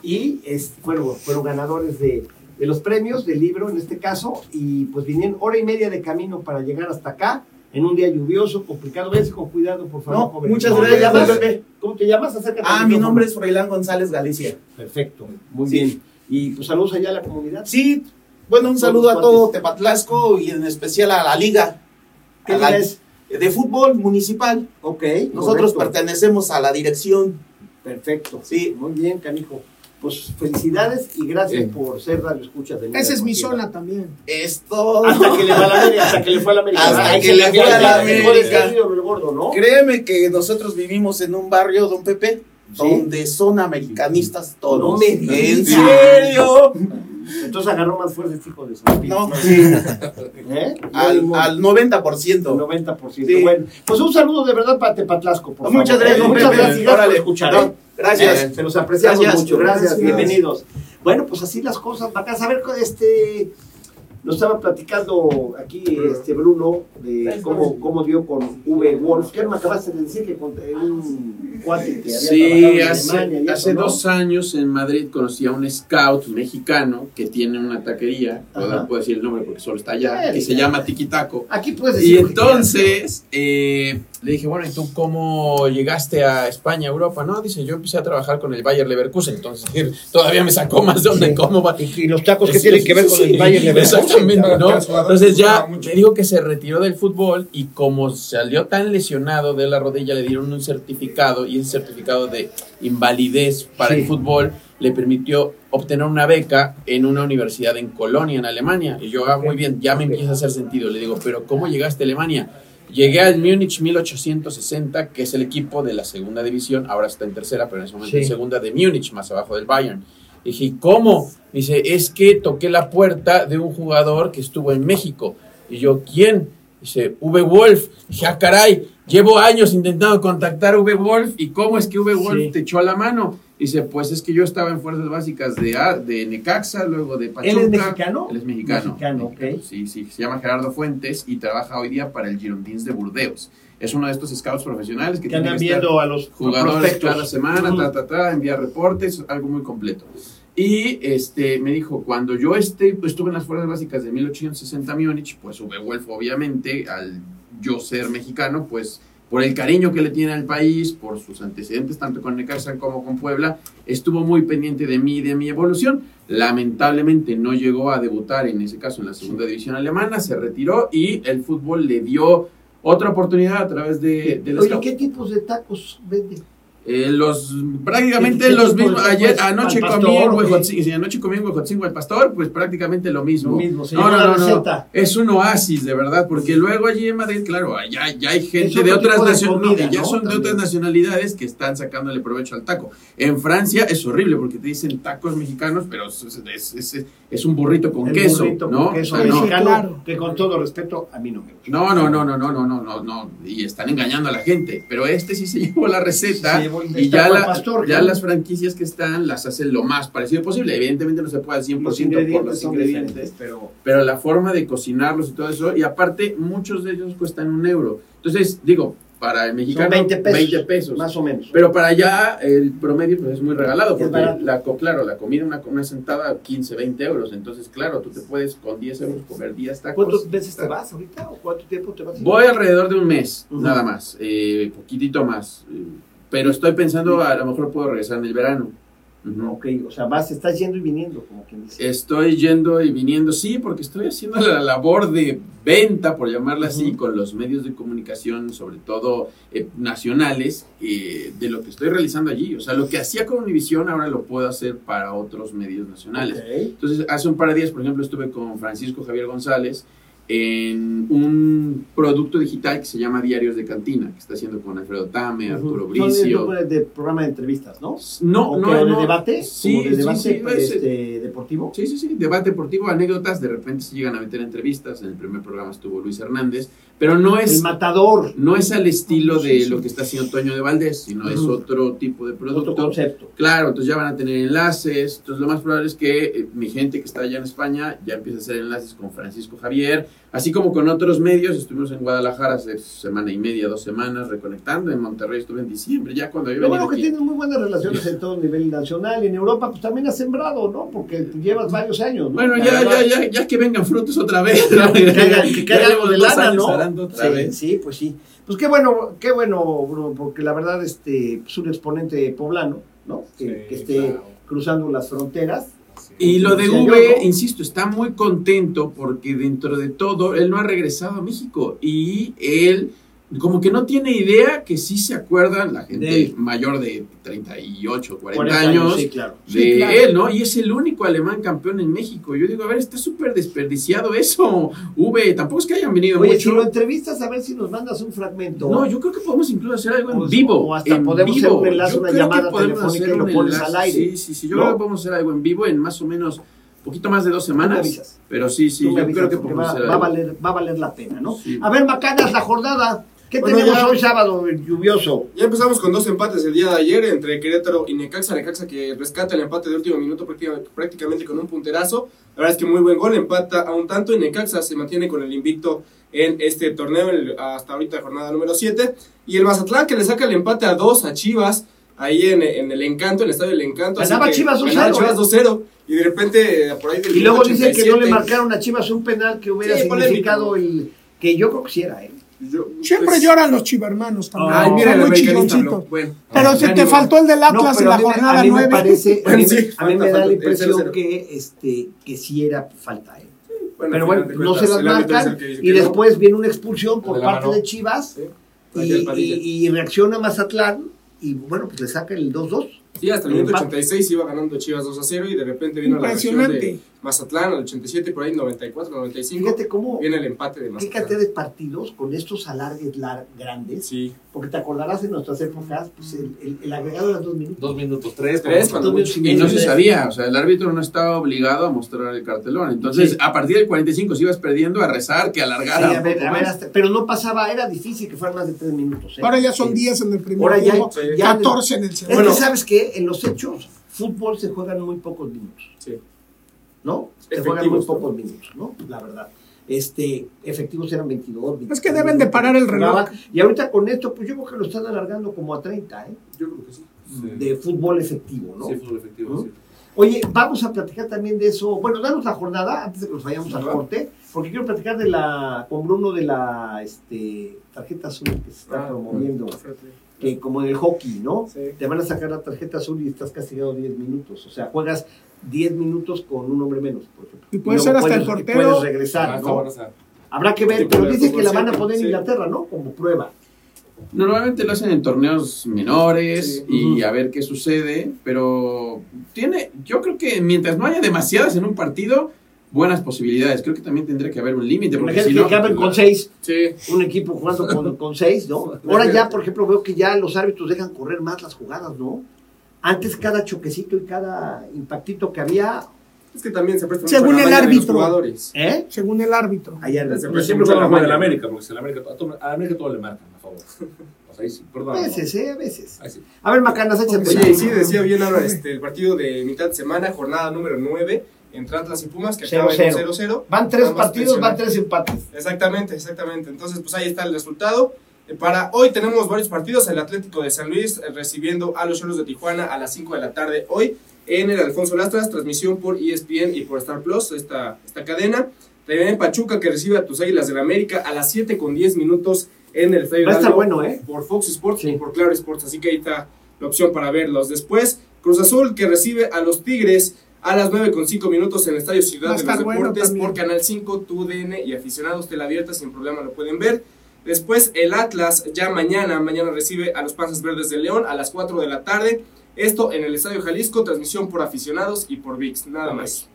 [SPEAKER 2] y es, bueno, fueron ganadores de, de los premios del libro en este caso y pues vinieron hora y media de camino para llegar hasta acá en un día lluvioso, complicado. Vence con cuidado, por favor.
[SPEAKER 7] No,
[SPEAKER 2] joven.
[SPEAKER 7] muchas
[SPEAKER 2] ¿Cómo te
[SPEAKER 7] gracias,
[SPEAKER 2] llamas?
[SPEAKER 7] Pepe.
[SPEAKER 2] ¿Cómo te llamas? Acércate
[SPEAKER 7] Ah, mi nombre es Froilán González Galicia.
[SPEAKER 2] Perfecto, muy
[SPEAKER 7] Sí.
[SPEAKER 2] bien. Y pues saludos allá a la comunidad.
[SPEAKER 7] Sí, bueno, un saludo a todo Tepatlasco y en especial a la liga.
[SPEAKER 2] ¿Qué
[SPEAKER 7] A la-
[SPEAKER 2] es?
[SPEAKER 7] De fútbol municipal.
[SPEAKER 2] Ok.
[SPEAKER 7] Nosotros
[SPEAKER 2] correcto.
[SPEAKER 7] pertenecemos a la dirección.
[SPEAKER 2] Perfecto.
[SPEAKER 7] Sí.
[SPEAKER 2] Muy bien, canijo. Pues felicidades y gracias
[SPEAKER 6] Sí.
[SPEAKER 2] por ser radio escucha de
[SPEAKER 4] Esa es mi zona también.
[SPEAKER 7] Esto.
[SPEAKER 2] Hasta que le va a la América, hasta que le fue a la América.
[SPEAKER 7] Hasta que le
[SPEAKER 2] fue
[SPEAKER 7] a la
[SPEAKER 2] Mejor es
[SPEAKER 7] América. Créeme que nosotros vivimos en un barrio, don Pepe,
[SPEAKER 2] Sí.
[SPEAKER 7] donde son americanistas todos.
[SPEAKER 2] No me digas.
[SPEAKER 7] ¿En serio? [LAUGHS]
[SPEAKER 2] Entonces agarró más fuerza este hijo de su
[SPEAKER 7] No,
[SPEAKER 2] ¿Eh?
[SPEAKER 7] al, al 90%.
[SPEAKER 2] 90%.
[SPEAKER 7] Sí.
[SPEAKER 2] Bueno, pues un saludo de verdad para Tepatlasco, por
[SPEAKER 7] Muchas
[SPEAKER 2] favor.
[SPEAKER 7] gracias,
[SPEAKER 2] ¿eh? Muchas gracias, gracias por escuchar.
[SPEAKER 7] No, gracias.
[SPEAKER 2] Eh, se los apreciamos
[SPEAKER 7] Gracias.
[SPEAKER 2] mucho. Gracias,
[SPEAKER 4] Gracias.
[SPEAKER 2] bienvenidos. Bueno, pues así las cosas. Acá, a ver, este. Nos estaba platicando aquí este Bruno de cómo, cómo dio con V Wolf. ¿Qué me acabaste de decir que con un cuate que había
[SPEAKER 6] Sí,
[SPEAKER 2] en
[SPEAKER 6] hace,
[SPEAKER 2] Alemania y
[SPEAKER 6] hace dos años en Madrid conocí a un scout mexicano que tiene una taquería, no puedo decir el nombre porque solo está allá, que se llama Tiki Taco.
[SPEAKER 2] Aquí puedes decir.
[SPEAKER 6] Y entonces eh, le dije, bueno, ¿y tú cómo llegaste a España, Europa? No, dice, yo empecé a trabajar con el Bayer Leverkusen, entonces [LAUGHS] todavía me sacó más de onda
[SPEAKER 2] Sí.
[SPEAKER 6] cómo va.
[SPEAKER 2] Y, y los tacos que tienen que ver con
[SPEAKER 6] sí,
[SPEAKER 2] el Bayern Leverkusen.
[SPEAKER 6] Exactamente, ¿no? Entonces ya me dijo que se retiró del fútbol y como salió tan lesionado de la rodilla, le dieron un certificado y ese certificado de invalidez para
[SPEAKER 2] Sí.
[SPEAKER 6] el fútbol le permitió obtener una beca en una universidad en Colonia, en Alemania. Y yo, ah, muy bien, ya me empieza a hacer sentido. Le digo, pero ¿cómo llegaste a Alemania? Llegué al Múnich 1860, que es el equipo de la segunda división, ahora está en tercera, pero en ese momento
[SPEAKER 2] Sí.
[SPEAKER 6] en segunda de Múnich, más abajo del Bayern. Dije, "¿Y ¿cómo? Dice, es que toqué la puerta de un jugador que estuvo en México. Y yo, ¿quién? Dice, V. Wolf. Dije, ah, caray, llevo años intentando contactar a V. Wolf. ¿Y cómo es que V. Wolf
[SPEAKER 2] Sí.
[SPEAKER 6] te echó la mano? Dice, pues es que yo estaba en fuerzas básicas de, A- de Necaxa, luego de Pachuca.
[SPEAKER 2] ¿Él es mexicano?
[SPEAKER 6] Él es mexicano.
[SPEAKER 2] Mexicano, ok.
[SPEAKER 6] Sí, sí, se llama Gerardo Fuentes y trabaja hoy día para el Girondins de Burdeos. Es uno de estos scouts profesionales que
[SPEAKER 2] Que andan
[SPEAKER 6] que estar
[SPEAKER 2] viendo a los
[SPEAKER 6] jugadores
[SPEAKER 2] prospectos.
[SPEAKER 6] cada semana, ta, ta, ta, enviar reportes, algo muy completo. Y este, me dijo, cuando yo este, pues, estuve en las fuerzas básicas de 1860 Múnich, pues V. Wolf obviamente, al yo ser mexicano, pues por el cariño que le tiene al país, por sus antecedentes tanto con Necaxa como con Puebla, estuvo muy pendiente de mí y de mi evolución. Lamentablemente no llegó a debutar en ese caso en la segunda división alemana, se retiró y el fútbol le dio otra oportunidad a través de, del
[SPEAKER 2] Oye. ¿qué tipos de tacos vende?
[SPEAKER 6] Eh, los prácticamente
[SPEAKER 2] ¿Qué- qué
[SPEAKER 6] los mismos ayer anoche
[SPEAKER 2] ¿Al
[SPEAKER 6] comí en? Huejotzingo, sí, anoche comí en Huejotzingo al pastor, pues prácticamente lo mismo.
[SPEAKER 2] Lo mismo, se
[SPEAKER 6] no, no,
[SPEAKER 2] la
[SPEAKER 6] no. Es un oasis de verdad, porque luego allí en Madrid, claro, ya, ya hay gente de otras nacionalidades,
[SPEAKER 2] comida,
[SPEAKER 6] ya
[SPEAKER 2] ¿no?
[SPEAKER 6] son de
[SPEAKER 2] También.
[SPEAKER 6] otras nacionalidades que están sacándole provecho al taco. En Francia es horrible porque te dicen tacos mexicanos, pero es, es- es- es un burrito con
[SPEAKER 2] El
[SPEAKER 6] queso,
[SPEAKER 2] burrito
[SPEAKER 6] ¿no?
[SPEAKER 2] con queso
[SPEAKER 6] O sea, no.
[SPEAKER 2] mexicano,
[SPEAKER 4] claro.
[SPEAKER 2] que con todo respeto a mí no me gusta.
[SPEAKER 6] No, no, no, no, no, no, no, no, no, y están engañando a la gente, pero este sí se [LAUGHS] llevó la receta
[SPEAKER 2] Se
[SPEAKER 6] y ya, la-
[SPEAKER 2] pastor,
[SPEAKER 6] ya
[SPEAKER 2] ¿no?
[SPEAKER 6] las franquicias que están las hacen lo más parecido posible, evidentemente no se puede al 100%
[SPEAKER 2] Los
[SPEAKER 6] por los ingredientes,
[SPEAKER 2] pero
[SPEAKER 6] pero la forma de cocinarlos y todo eso, y aparte muchos de ellos cuestan un euro, entonces digo, para el mexicano
[SPEAKER 2] son 20 pesos.
[SPEAKER 6] 20 pesos.
[SPEAKER 2] Más o menos.
[SPEAKER 6] Pero para allá el promedio pues, es muy regalado, porque la, claro, la comida, una, una sentada, 15, 20 euros. Entonces, claro, tú te puedes con 10 euros comer 10 tacos.
[SPEAKER 2] ¿Cuántas veces te vas ahorita? ¿O cuánto tiempo te vas?
[SPEAKER 6] Voy alrededor de un mes, nada más, eh, poquitito más. eh, pero estoy pensando, a lo mejor puedo regresar en el verano. Ujú.
[SPEAKER 2] Ok, o sea, vas, estás yendo y viniendo, como quien dice.
[SPEAKER 6] Estoy yendo y viniendo, sí, porque estoy haciendo la labor de venta, por llamarla así, con los medios de comunicación, sobre todo eh, nacionales, eh, de lo que estoy realizando allí. O sea, lo que hacía con Univisión ahora lo puedo hacer para otros medios nacionales. Entonces, hace un par de días, por ejemplo, estuve con Francisco Javier González en un producto digital que se llama Diarios de Cantina, que está haciendo con Alfredo Tame, Arturo
[SPEAKER 2] Son
[SPEAKER 6] Bricio.
[SPEAKER 2] de, de programa de entrevistas, ¿no?
[SPEAKER 6] No,
[SPEAKER 2] ¿O
[SPEAKER 6] no, no.
[SPEAKER 2] de debate?
[SPEAKER 6] Sí,
[SPEAKER 2] ¿Como de debate
[SPEAKER 6] sí, sí,
[SPEAKER 2] este, deportivo?
[SPEAKER 6] Sí, sí, sí, debate deportivo, anécdotas, de repente se llegan a meter entrevistas, en el primer programa estuvo Luis Hernández, pero no
[SPEAKER 2] El
[SPEAKER 6] es,
[SPEAKER 2] matador,
[SPEAKER 6] no es al estilo
[SPEAKER 2] Sí,
[SPEAKER 6] de
[SPEAKER 2] sí.
[SPEAKER 6] lo que está haciendo Toño de Valdés, sino es otro tipo de
[SPEAKER 2] otro
[SPEAKER 6] producto.
[SPEAKER 2] concepto.
[SPEAKER 6] Claro, entonces ya van a tener enlaces, entonces lo más probable es que eh, mi gente que está allá en España ya empiece a hacer enlaces con Francisco Javier, así como con otros medios, estuvimos en Guadalajara hace semana y media, dos semanas, reconectando, en Monterrey estuve en diciembre, ya cuando yo
[SPEAKER 2] Lo bueno que
[SPEAKER 6] aquí.
[SPEAKER 2] tienes muy buenas relaciones en todo nivel nacional y en Europa pues también has sembrado, ¿no? Porque llevas varios años, ¿no?
[SPEAKER 6] Bueno, ya, ya, ya, ya que vengan frutos otra vez.
[SPEAKER 2] Que caiga, que
[SPEAKER 6] Ya
[SPEAKER 2] caiga
[SPEAKER 6] llevo
[SPEAKER 2] algo de lana, ¿no?
[SPEAKER 6] otra
[SPEAKER 2] Sí,
[SPEAKER 6] vez.
[SPEAKER 2] sí, pues sí. Pues qué bueno, qué bueno, Bruno, porque la verdad este es un exponente poblano, ¿no? Que,
[SPEAKER 3] Sí,
[SPEAKER 2] que esté
[SPEAKER 3] claro.
[SPEAKER 2] cruzando las fronteras.
[SPEAKER 6] Y lo de V, insisto, está muy contento porque dentro de todo él no ha regresado a México y él como que no tiene idea que sí se acuerdan la gente
[SPEAKER 2] De
[SPEAKER 6] mayor de 38, 40,
[SPEAKER 2] 40
[SPEAKER 6] años,
[SPEAKER 2] sí, claro.
[SPEAKER 6] de
[SPEAKER 4] Sí, claro.
[SPEAKER 6] él, ¿no? Y es el único alemán campeón en México. Yo digo, a ver, está súper desperdiciado eso, V, tampoco es que hayan venido
[SPEAKER 2] Oye, si
[SPEAKER 6] mucho.
[SPEAKER 2] lo entrevistas a ver si nos mandas un fragmento.
[SPEAKER 6] No, yo creo que podemos incluso hacer algo en
[SPEAKER 2] O-
[SPEAKER 6] vivo.
[SPEAKER 2] o hasta
[SPEAKER 6] en
[SPEAKER 2] podemos
[SPEAKER 6] vivo.
[SPEAKER 2] hacer un enlace, una llamada
[SPEAKER 6] podemos
[SPEAKER 2] telefónica y lo pones al aire.
[SPEAKER 6] Sí, sí, sí. Yo
[SPEAKER 2] ¿No?
[SPEAKER 6] creo que podemos hacer algo en vivo en más o menos poquito más de dos semanas. Pero sí, sí, yo
[SPEAKER 2] avisas
[SPEAKER 6] creo que
[SPEAKER 2] va, va a valer, va a valer la pena, ¿no?
[SPEAKER 6] Sí.
[SPEAKER 2] A ver, Macanas, la jornada. ¿Qué
[SPEAKER 7] Bueno,
[SPEAKER 2] tenemos
[SPEAKER 7] ya-
[SPEAKER 2] hoy sábado lluvioso?
[SPEAKER 5] Ya empezamos con dos empates el día de ayer entre Querétaro y Necaxa. Necaxa que rescata el empate de último minuto prácticamente, prácticamente con un punterazo. La verdad es que muy buen gol, empata a un tanto y Necaxa se mantiene con el invicto en este torneo el- hasta ahorita jornada número 7. Y el Mazatlán que le saca el empate a dos a Chivas ahí en, en el Encanto, en el estadio del Encanto.
[SPEAKER 2] Ganaba Chivas 2-0,
[SPEAKER 5] ganaba Chivas
[SPEAKER 2] ¿eh?
[SPEAKER 5] 2-0 y de repente por ahí del
[SPEAKER 2] Y luego dice que no le
[SPEAKER 5] 87,
[SPEAKER 2] marcaron a Chivas un penal que hubiera
[SPEAKER 5] Sí,
[SPEAKER 2] significado
[SPEAKER 5] polémico.
[SPEAKER 2] el. que yo creo que sí era, ¿eh?
[SPEAKER 5] Yo-
[SPEAKER 4] Siempre
[SPEAKER 5] pues,
[SPEAKER 4] lloran los chivermanos también.
[SPEAKER 5] Ay, mira
[SPEAKER 4] muy chilloncitos.
[SPEAKER 5] no, bueno.
[SPEAKER 4] Pero si te faltó el del
[SPEAKER 2] No,
[SPEAKER 4] Atlas en
[SPEAKER 2] pero
[SPEAKER 4] la jornada
[SPEAKER 2] a mí me
[SPEAKER 4] 9.
[SPEAKER 2] parece, a mí, me-
[SPEAKER 5] Sí,
[SPEAKER 2] a mí me da
[SPEAKER 5] falta,
[SPEAKER 2] la impresión
[SPEAKER 5] 0-0.
[SPEAKER 2] que, este, que sí era falta, ¿eh?
[SPEAKER 5] Bueno,
[SPEAKER 2] Pero bueno, no se las marcan y
[SPEAKER 5] que no.
[SPEAKER 2] después viene una expulsión por
[SPEAKER 3] de
[SPEAKER 2] parte
[SPEAKER 3] mano.
[SPEAKER 2] de Chivas
[SPEAKER 5] Sí.
[SPEAKER 2] y, y- y reacciona Mazatlán y bueno, pues le saca el 2-2.
[SPEAKER 5] Sí, hasta el
[SPEAKER 2] El
[SPEAKER 5] minuto
[SPEAKER 2] empate.
[SPEAKER 5] 86 iba ganando Chivas 2 a 0 y de repente vino la reacción
[SPEAKER 4] Impresionante.
[SPEAKER 5] de Mazatlán al 87, por ahí 94, 95.
[SPEAKER 2] Fíjate cómo,
[SPEAKER 5] Viene el empate de
[SPEAKER 2] qué
[SPEAKER 5] Mazatlán.
[SPEAKER 2] cantidad de partidos con estos alargues lar- grandes,
[SPEAKER 5] Sí,
[SPEAKER 2] porque te acordarás en nuestras épocas, pues el, el- el agregado era dos minutos.
[SPEAKER 3] Dos minutos, tres.
[SPEAKER 5] Tres,
[SPEAKER 3] por
[SPEAKER 5] cuando
[SPEAKER 2] Dos minutos
[SPEAKER 6] Y no se sabía, o sea, el árbitro no estaba obligado a mostrar el cartelón. Entonces,
[SPEAKER 2] Sí.
[SPEAKER 6] a partir del 45, si ibas perdiendo, a rezar que
[SPEAKER 2] Sí,
[SPEAKER 6] alargara.
[SPEAKER 2] a
[SPEAKER 6] un
[SPEAKER 2] ver,
[SPEAKER 6] poco
[SPEAKER 2] a ver,
[SPEAKER 6] más.
[SPEAKER 2] hasta- pero no pasaba, era difícil que fueran más de tres minutos. ¿eh?
[SPEAKER 4] Ahora ya son
[SPEAKER 2] Sí.
[SPEAKER 4] 10 en el primer
[SPEAKER 2] Ahora ya-
[SPEAKER 4] juego,
[SPEAKER 2] ya-
[SPEAKER 4] 14 en el
[SPEAKER 2] Es
[SPEAKER 4] segundo.
[SPEAKER 2] que sabes que en los hechos, fútbol se juegan muy pocos minutos,
[SPEAKER 5] sí.
[SPEAKER 2] ¿No? Se juegan muy pocos minutos, ¿no? La verdad. Este, efectivos eran 22.
[SPEAKER 4] Es que deben de parar el reloj.
[SPEAKER 2] Y ahorita con esto, pues yo creo que lo están alargando como a 30, ¿eh?
[SPEAKER 5] Yo creo que sí.
[SPEAKER 3] Sí.
[SPEAKER 2] De fútbol efectivo, ¿no?
[SPEAKER 3] Sí, fútbol efectivo,
[SPEAKER 2] ¿No?
[SPEAKER 3] sí.
[SPEAKER 2] Oye, vamos a platicar también de eso. Bueno, danos la jornada antes de que nos vayamos al corte, porque quiero platicar de la con Bruno de la este, tarjeta azul que se está
[SPEAKER 5] Ah,
[SPEAKER 2] promoviendo, que como en el hockey, ¿no?
[SPEAKER 5] Sí.
[SPEAKER 2] Te van a sacar la tarjeta azul y estás castigado 10 minutos. O sea, juegas 10 minutos con un hombre menos, por ejemplo.
[SPEAKER 4] Y puede ser hasta
[SPEAKER 2] puedes-
[SPEAKER 4] el portero.
[SPEAKER 2] Puedes regresar, ¿no? Habrá que ver, pero dicen que la van a poner en
[SPEAKER 5] sí.
[SPEAKER 2] Inglaterra, ¿no? Como prueba.
[SPEAKER 6] Normalmente lo hacen en torneos menores
[SPEAKER 5] Sí.
[SPEAKER 6] y a ver qué sucede, pero tiene, yo creo que mientras no haya demasiadas en un partido, buenas posibilidades. Creo que también tendría que haber un límite, porque si
[SPEAKER 2] que
[SPEAKER 6] no,
[SPEAKER 2] acaben con 6.
[SPEAKER 5] Sí.
[SPEAKER 2] un equipo jugando con, con seis, ¿no? [LAUGHS] Ahora ya, por ejemplo, veo que ya los árbitros dejan correr más las jugadas, ¿no? Antes cada choquecito y cada impactito que había,
[SPEAKER 5] Es que también se presta
[SPEAKER 4] Según el
[SPEAKER 5] de los
[SPEAKER 4] árbitro.
[SPEAKER 5] jugadores.
[SPEAKER 2] ¿eh?
[SPEAKER 4] Según el árbitro.
[SPEAKER 2] Allá
[SPEAKER 5] Se
[SPEAKER 3] Pero
[SPEAKER 5] presta
[SPEAKER 3] siempre fue
[SPEAKER 5] la
[SPEAKER 3] la del. América, porque el América, a todo- a América todo le marcan, a favor. O sea, ahí sí, perdón.
[SPEAKER 2] A veces, ¿eh? A veces.
[SPEAKER 3] Ahí sí.
[SPEAKER 2] A ver, Macanas, échate.
[SPEAKER 5] Oye, sí, decía bien ahora este, el partido de mitad de semana, jornada número 9, entre Atlas y Pumas, que acaba en
[SPEAKER 2] 0-0.
[SPEAKER 5] 0-0.
[SPEAKER 2] Van tres partidos, van tres empates.
[SPEAKER 5] Exactamente, exactamente. Entonces, pues ahí está el resultado. Para hoy tenemos varios partidos. El Atlético de San Luis eh, recibiendo a los Cholos de Tijuana a las 5 de la tarde hoy en el Alfonso Lastras, transmisión por ESPN y por Star Plus, esta, esta cadena. También en Pachuca que recibe a tus Águilas del América a las 7 con 10 minutos en el Estadio
[SPEAKER 2] Va a estar
[SPEAKER 5] Hidalgo
[SPEAKER 2] bueno, ¿eh?
[SPEAKER 5] por Fox Sports
[SPEAKER 2] Sí.
[SPEAKER 5] y por Claro Sports. Así que ahí está la opción para verlos. Después, Cruz Azul que recibe a los Tigres a las 9 con 5 minutos en el Estadio Ciudad de los
[SPEAKER 4] bueno
[SPEAKER 5] Deportes por Canal 5, TUDN y aficionados tela abierta sin problema lo pueden ver. Después el Atlas ya mañana, mañana recibe a los Panzas Verdes de León a las 4 de la tarde. Esto en el Estadio Jalisco, transmisión por aficionados y por VIX, nada más.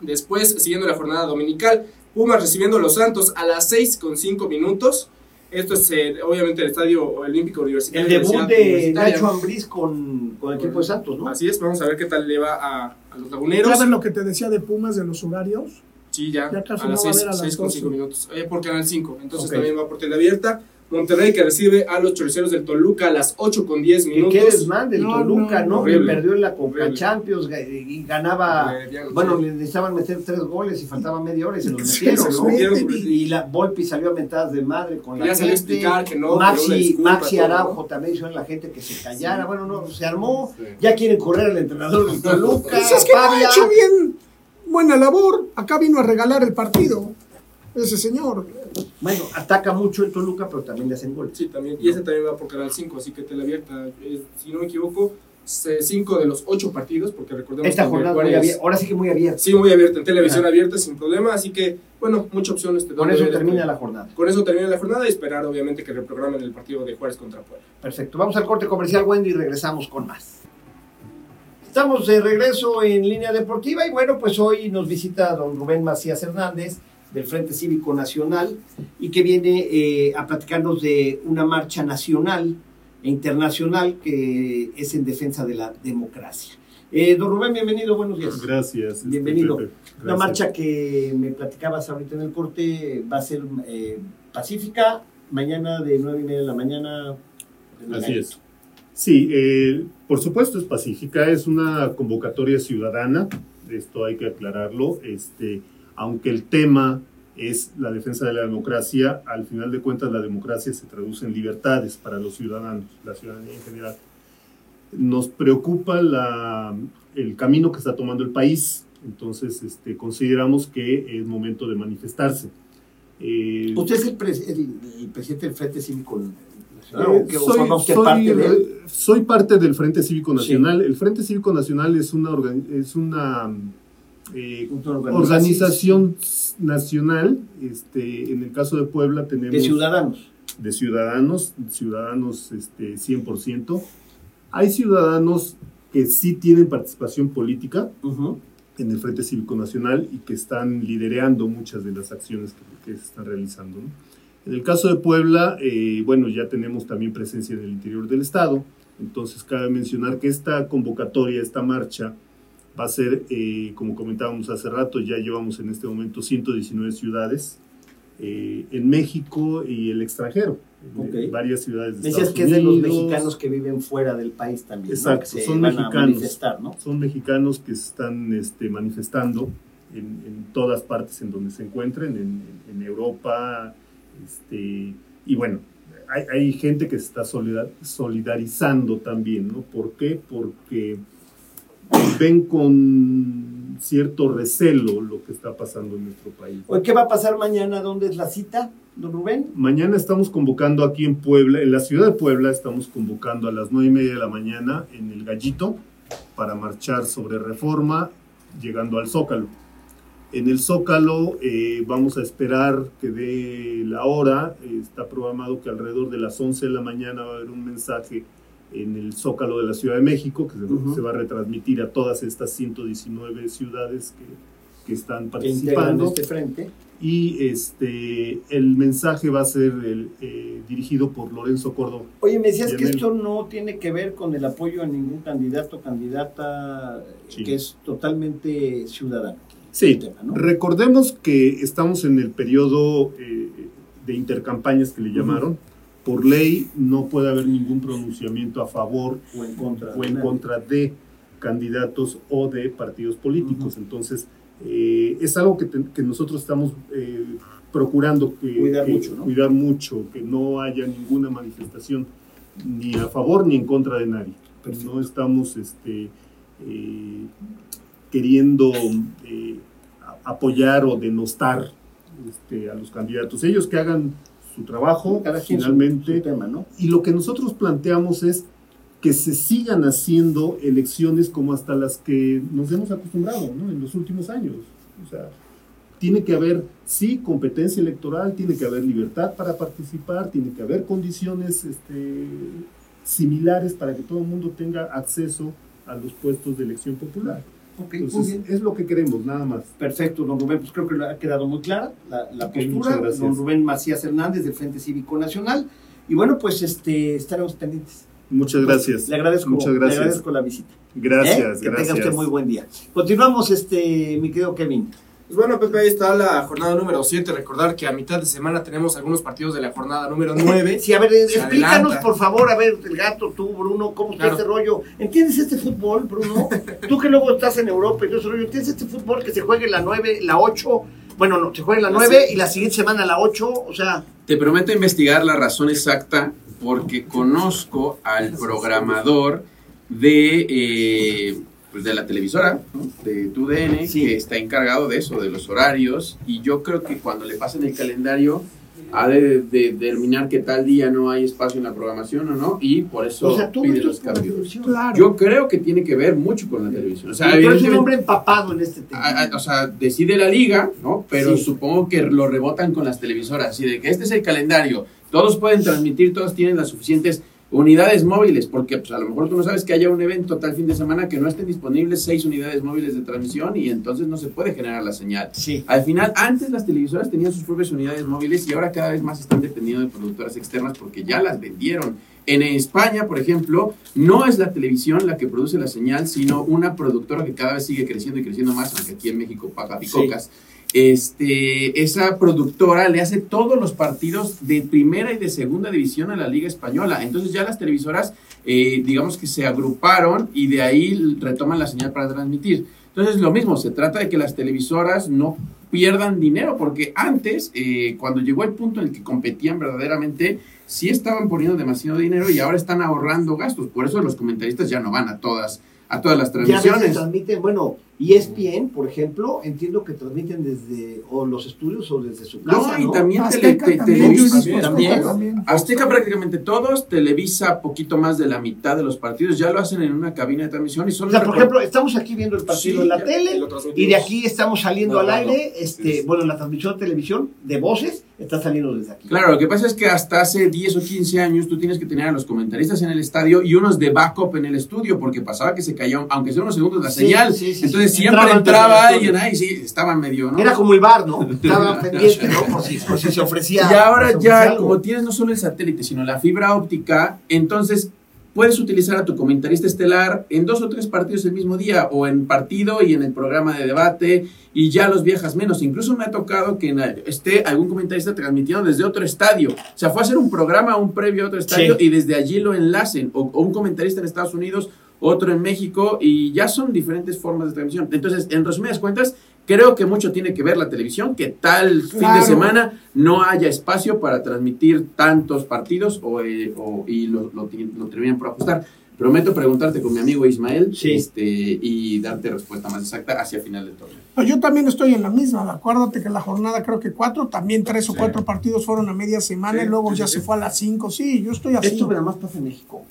[SPEAKER 5] Después, siguiendo la jornada dominical, Pumas recibiendo a los Santos a las 6 con 5 minutos. Esto es eh, obviamente el Estadio Olímpico Universitario.
[SPEAKER 2] El debut
[SPEAKER 5] Universidad
[SPEAKER 2] de. Nacho Ambriz con, con el equipo de Santos, ¿no?
[SPEAKER 5] Así es, vamos a ver qué tal le va a, a los
[SPEAKER 4] ¿Ya
[SPEAKER 5] laguneros.
[SPEAKER 4] ven lo que te decía de Pumas de los horarios?
[SPEAKER 5] Sí, ya,
[SPEAKER 4] Ya casi
[SPEAKER 5] a las
[SPEAKER 4] no va a
[SPEAKER 5] 6,
[SPEAKER 4] haber a las
[SPEAKER 5] con
[SPEAKER 4] 12.
[SPEAKER 5] 5 minutos. Eh, por Canal 5, entonces también va por tele abierta. Monterrey que recibe a los choriceros del Toluca a las 8 con 10
[SPEAKER 2] Que
[SPEAKER 5] minutos.
[SPEAKER 2] qué desmán del
[SPEAKER 4] No,
[SPEAKER 2] Toluca,
[SPEAKER 4] no,
[SPEAKER 2] ¿no? Que perdió en la Copa. Champions y ganaba.
[SPEAKER 5] Horrible,
[SPEAKER 2] Bueno, le necesitaban meter tres goles y faltaba media hora y se los [LAUGHS]
[SPEAKER 4] Sí,
[SPEAKER 2] metieron, ¿no?
[SPEAKER 5] metieron.
[SPEAKER 2] Y la Volpi salió a mentadas de madre con la
[SPEAKER 5] Ya salió a
[SPEAKER 2] gente.
[SPEAKER 5] explicar que no,
[SPEAKER 2] Maxi,
[SPEAKER 5] disculpa,
[SPEAKER 2] Maxi
[SPEAKER 5] todo,
[SPEAKER 2] Araujo
[SPEAKER 5] ¿no?
[SPEAKER 2] también hizo a la gente que se callara. Bueno, no, se armó. Ya quieren correr al entrenador del [LAUGHS] Toluca.
[SPEAKER 4] Pues es que no ha hecho bien buena labor. Acá vino a regalar el partido. Ese señor.
[SPEAKER 2] Bueno, ataca mucho el Toluca, pero también le hacen goles.
[SPEAKER 5] Sí, también. Y ese también va por Canal 5, así que tele abierta. eh, si no me equivoco, 5 de los 8 partidos, porque recordemos
[SPEAKER 2] Esta
[SPEAKER 5] que
[SPEAKER 2] jornada muy abierta. Ahora sí que muy abierta.
[SPEAKER 5] Sí, muy abierta, en televisión
[SPEAKER 2] Ajá.
[SPEAKER 5] abierta sin problema, así que, bueno, muchas opciones. te
[SPEAKER 2] Con eso termina la jornada.
[SPEAKER 5] Con eso termina la jornada y esperar, obviamente, que reprogramen el partido de Juárez contra Puebla.
[SPEAKER 2] Perfecto. Vamos al corte comercial, Wendy, y regresamos con más. Estamos de regreso en línea deportiva y bueno, pues hoy nos visita don Rubén Macías Hernández del Frente Cívico Nacional y que viene eh, a platicarnos de una marcha nacional e internacional que es en defensa de la democracia. Eh, don Rubén, bienvenido, buenos días.
[SPEAKER 8] Gracias. este,
[SPEAKER 2] Bienvenido. Una marcha que me platicabas ahorita en el corte va a ser eh, pacífica, mañana de nueve y media de la mañana.
[SPEAKER 8] Así es. Sí, eh, por supuesto es pacífica, es una convocatoria ciudadana, esto hay que aclararlo, este, aunque el tema es la defensa de la democracia, al final de cuentas la democracia se traduce en libertades para los ciudadanos, la ciudadanía en general. Nos preocupa la, el camino que está tomando el país, entonces este, consideramos que es momento de manifestarse. Eh,
[SPEAKER 2] ¿Usted es el, el- el presidente del Frente Cívico
[SPEAKER 8] Eh,
[SPEAKER 2] ¿O que- o
[SPEAKER 8] soy, soy-
[SPEAKER 2] parte de él?
[SPEAKER 8] soy parte del Frente Cívico Nacional. El Frente Cívico Nacional es una, organ- es una eh, organización nacional. Este, en el caso de Puebla tenemos
[SPEAKER 2] de ciudadanos.
[SPEAKER 8] de ciudadanos, ciudadanos este, 100%. Hay ciudadanos que sí tienen participación política en el Frente Cívico Nacional y que están liderando muchas de las acciones que, que se están realizando. ¿no? En el caso de Puebla, eh, bueno, ya tenemos también presencia en el interior del Estado, entonces cabe mencionar que esta convocatoria, esta marcha, va a ser, eh, como comentábamos hace rato, ya llevamos en este momento 119 ciudades eh, en México y el extranjero, en varias ciudades de
[SPEAKER 2] Decías
[SPEAKER 8] Estados
[SPEAKER 2] que es de los mexicanos que viven fuera del país también. ¿no?
[SPEAKER 8] Exacto,
[SPEAKER 2] que
[SPEAKER 8] son mexicanos. son mexicanos que se están este, manifestando en, en todas partes en donde se encuentren, en, en Europa, este, y bueno, hay, hay gente que se está solidar- solidarizando también, ¿no? ¿Por qué? Porque ven con cierto recelo lo que está pasando en nuestro país.
[SPEAKER 2] ¿Qué va a pasar mañana? ¿Dónde es la cita, don Rubén?
[SPEAKER 8] Mañana estamos convocando aquí en Puebla, en la ciudad de Puebla, estamos convocando a las nueve y media de la mañana en el Gallito para marchar sobre reforma, llegando al Zócalo. En el Zócalo eh, vamos a esperar que dé la hora, está programado que alrededor de las 11 de la mañana va a haber un mensaje en el Zócalo de la Ciudad de México, que se, va a retransmitir a todas estas 119 ciudades que, que están
[SPEAKER 2] Que
[SPEAKER 8] participando
[SPEAKER 2] este frente.
[SPEAKER 8] y este el mensaje va a ser el, eh, dirigido por Lorenzo Córdoba.
[SPEAKER 2] Oye, me decías que esto no tiene que ver con el apoyo a ningún candidato o candidata
[SPEAKER 8] Sí.
[SPEAKER 2] que es totalmente ciudadano.
[SPEAKER 8] Sí,
[SPEAKER 2] El tema, ¿no?
[SPEAKER 8] recordemos que estamos en el periodo eh, de intercampañas que le llamaron. Por ley no puede haber ningún pronunciamiento a favor
[SPEAKER 2] O en contra.
[SPEAKER 8] o
[SPEAKER 2] de
[SPEAKER 8] en contra de candidatos o de partidos políticos. Entonces, eh, es algo que, te- que nosotros estamos eh, procurando que,
[SPEAKER 2] Cuidar
[SPEAKER 8] que-
[SPEAKER 2] mucho, ¿no?
[SPEAKER 8] cuidar mucho, que no haya ninguna manifestación ni a favor ni en contra de nadie. No estamos este, eh, queriendo eh, apoyar o denostar este, a los candidatos. Ellos que hagan su trabajo,
[SPEAKER 2] Cada
[SPEAKER 8] finalmente,
[SPEAKER 2] su tema, ¿no?
[SPEAKER 8] y lo que nosotros planteamos es que se sigan haciendo elecciones como hasta las que nos hemos acostumbrado ¿no? en los últimos años. O sea, tiene que haber, sí, competencia electoral, tiene que haber libertad para participar, tiene que haber condiciones este, similares para que todo el mundo tenga acceso a los puestos de elección popular.
[SPEAKER 2] Ok, muy
[SPEAKER 8] Entonces,
[SPEAKER 2] bien.
[SPEAKER 8] es lo que queremos, nada más.
[SPEAKER 2] Perfecto, don Rubén, pues creo que ha quedado muy clara la, la
[SPEAKER 8] Ok,
[SPEAKER 2] postura.
[SPEAKER 8] gracias.
[SPEAKER 2] Don Rubén Macías Hernández del Frente Cívico Nacional. Y bueno, pues este estaremos pendientes.
[SPEAKER 8] Muchas gracias.
[SPEAKER 2] Le agradezco,
[SPEAKER 8] Muchas
[SPEAKER 2] le
[SPEAKER 8] gracias.
[SPEAKER 2] agradezco la visita.
[SPEAKER 8] Gracias,
[SPEAKER 2] ¿Eh? Que
[SPEAKER 8] gracias.
[SPEAKER 2] tenga usted muy buen día. Continuamos, este, mi querido Kevin.
[SPEAKER 5] Pues bueno, Pepe, ahí está la jornada número 7. Recordar que a mitad de semana tenemos algunos partidos de la jornada número 9.
[SPEAKER 2] Sí, a ver,
[SPEAKER 5] Se
[SPEAKER 2] explícanos
[SPEAKER 5] adelanta.
[SPEAKER 2] por favor, a ver, el gato, tú, Bruno, cómo está
[SPEAKER 5] Claro.
[SPEAKER 2] este rollo. ¿Entiendes este fútbol, Bruno? tú que luego estás en Europa y todo ese rollo, ¿entiendes este fútbol que se juegue la 9, la 8? Bueno, no, se juegue la 9 y la siguiente semana la 8, o sea,
[SPEAKER 6] Te prometo investigar la razón exacta porque conozco al programador de, eh, pues de la televisora, ¿no? de TUDN,
[SPEAKER 2] Sí.
[SPEAKER 6] que está encargado de eso, de los horarios, y yo creo que cuando le pasen el calendario ha de, de determinar que tal día no hay espacio en la programación o no, y por eso
[SPEAKER 2] o sea,
[SPEAKER 6] pide los
[SPEAKER 2] es
[SPEAKER 6] cambios.
[SPEAKER 4] Claro.
[SPEAKER 6] Yo creo que tiene que ver mucho con la televisión. O sea,
[SPEAKER 2] tú eres un hombre empapado en este tema.
[SPEAKER 6] a- a- o sea, decide la liga, ¿no? Pero
[SPEAKER 2] Sí.
[SPEAKER 6] supongo que lo rebotan con las televisoras, así de que este es el calendario, todos pueden transmitir, todos tienen las suficientes unidades móviles, porque pues, a lo mejor tú no sabes que haya un evento tal fin de semana que no estén disponibles seis unidades móviles de transmisión y entonces no se puede generar la señal.
[SPEAKER 2] Sí.
[SPEAKER 6] Al final, antes las televisoras tenían sus propias unidades móviles y ahora cada vez más están dependiendo de productoras externas porque ya las vendieron. En España, por ejemplo, no es la televisión la que produce la señal, sino una productora que cada vez sigue creciendo y creciendo más, aunque aquí en México paga picocas. Este, esa productora le hace todos los partidos de primera y de segunda división a la Liga Española. Entonces ya las televisoras, eh, digamos que se agruparon y de ahí retoman la señal para transmitir. Entonces lo mismo, se trata de que las televisoras no pierdan dinero, porque antes, eh, cuando llegó el punto en el que competían verdaderamente, sí estaban poniendo demasiado dinero y ahora están ahorrando gastos. Por eso los comentaristas ya no van a todas, a todas las
[SPEAKER 2] Ya ves que
[SPEAKER 6] transmisiones.
[SPEAKER 2] transmiten, bueno, E ESPN, por ejemplo, entiendo que transmiten desde o los estudios o desde su casa,
[SPEAKER 6] No,
[SPEAKER 2] ¿no?
[SPEAKER 6] y también
[SPEAKER 4] Azteca
[SPEAKER 6] tele- te-
[SPEAKER 4] también,
[SPEAKER 6] Televisa.
[SPEAKER 2] También.
[SPEAKER 4] Azteca también.
[SPEAKER 6] Azteca prácticamente todos, Televisa poquito más de la mitad de los partidos, ya lo hacen en una cabina de transmisión y
[SPEAKER 2] O
[SPEAKER 6] solo
[SPEAKER 2] sea, por ejemplo, estamos aquí viendo el partido
[SPEAKER 6] Sí,
[SPEAKER 2] en la
[SPEAKER 6] ya,
[SPEAKER 2] tele
[SPEAKER 5] y
[SPEAKER 2] y de aquí estamos saliendo al aire, este,
[SPEAKER 5] Sí.
[SPEAKER 2] bueno, la transmisión de televisión de voces está saliendo desde aquí.
[SPEAKER 6] Claro, lo que pasa es que hasta hace 10 o 15 años tú tienes que tener a los comentaristas en el estadio y unos de backup en el estudio, porque pasaba que se caía, aunque sea unos segundos la
[SPEAKER 2] Sí,
[SPEAKER 6] señal.
[SPEAKER 2] sí, sí,
[SPEAKER 6] Entonces siempre entraba
[SPEAKER 2] el
[SPEAKER 6] alguien ahí, sí, estaban medio, ¿no?
[SPEAKER 2] Era como el bar, ¿no? [LAUGHS] Estaba pendiente, ¿no? Por si, por si se ofrecía. [LAUGHS]
[SPEAKER 6] Y ahora
[SPEAKER 2] ofrecía
[SPEAKER 6] ya,
[SPEAKER 2] algo.
[SPEAKER 6] como tienes no solo el satélite, sino la fibra óptica, entonces puedes utilizar a tu comentarista estelar en dos o tres partidos el mismo día, o en partido y en el programa de debate, y ya los viajas menos. Incluso me ha tocado que esté algún comentarista transmitiendo desde otro estadio. O sea, fue a hacer un programa, un previo a otro estadio,
[SPEAKER 2] Sí.
[SPEAKER 6] y desde allí lo enlacen. O, o un comentarista en Estados Unidos, otro en México, y ya son diferentes formas de transmisión. Entonces, en resumidas cuentas, creo que mucho tiene que ver la televisión, que tal fin de semana no haya espacio para transmitir tantos partidos o, eh, o- y lo, lo, lo terminan por ajustar. Prometo preguntarte con mi amigo Ismael
[SPEAKER 2] Sí.
[SPEAKER 6] este, y darte respuesta más exacta hacia final del torneo.
[SPEAKER 4] No, yo también estoy en la misma. Acuérdate que la jornada creo que cuatro, también tres o
[SPEAKER 6] Sí.
[SPEAKER 4] cuatro partidos fueron a media semana
[SPEAKER 5] Sí,
[SPEAKER 4] y luego ya se fue a las cinco. Sí, yo estoy así.
[SPEAKER 2] Esto nada más pasa en México.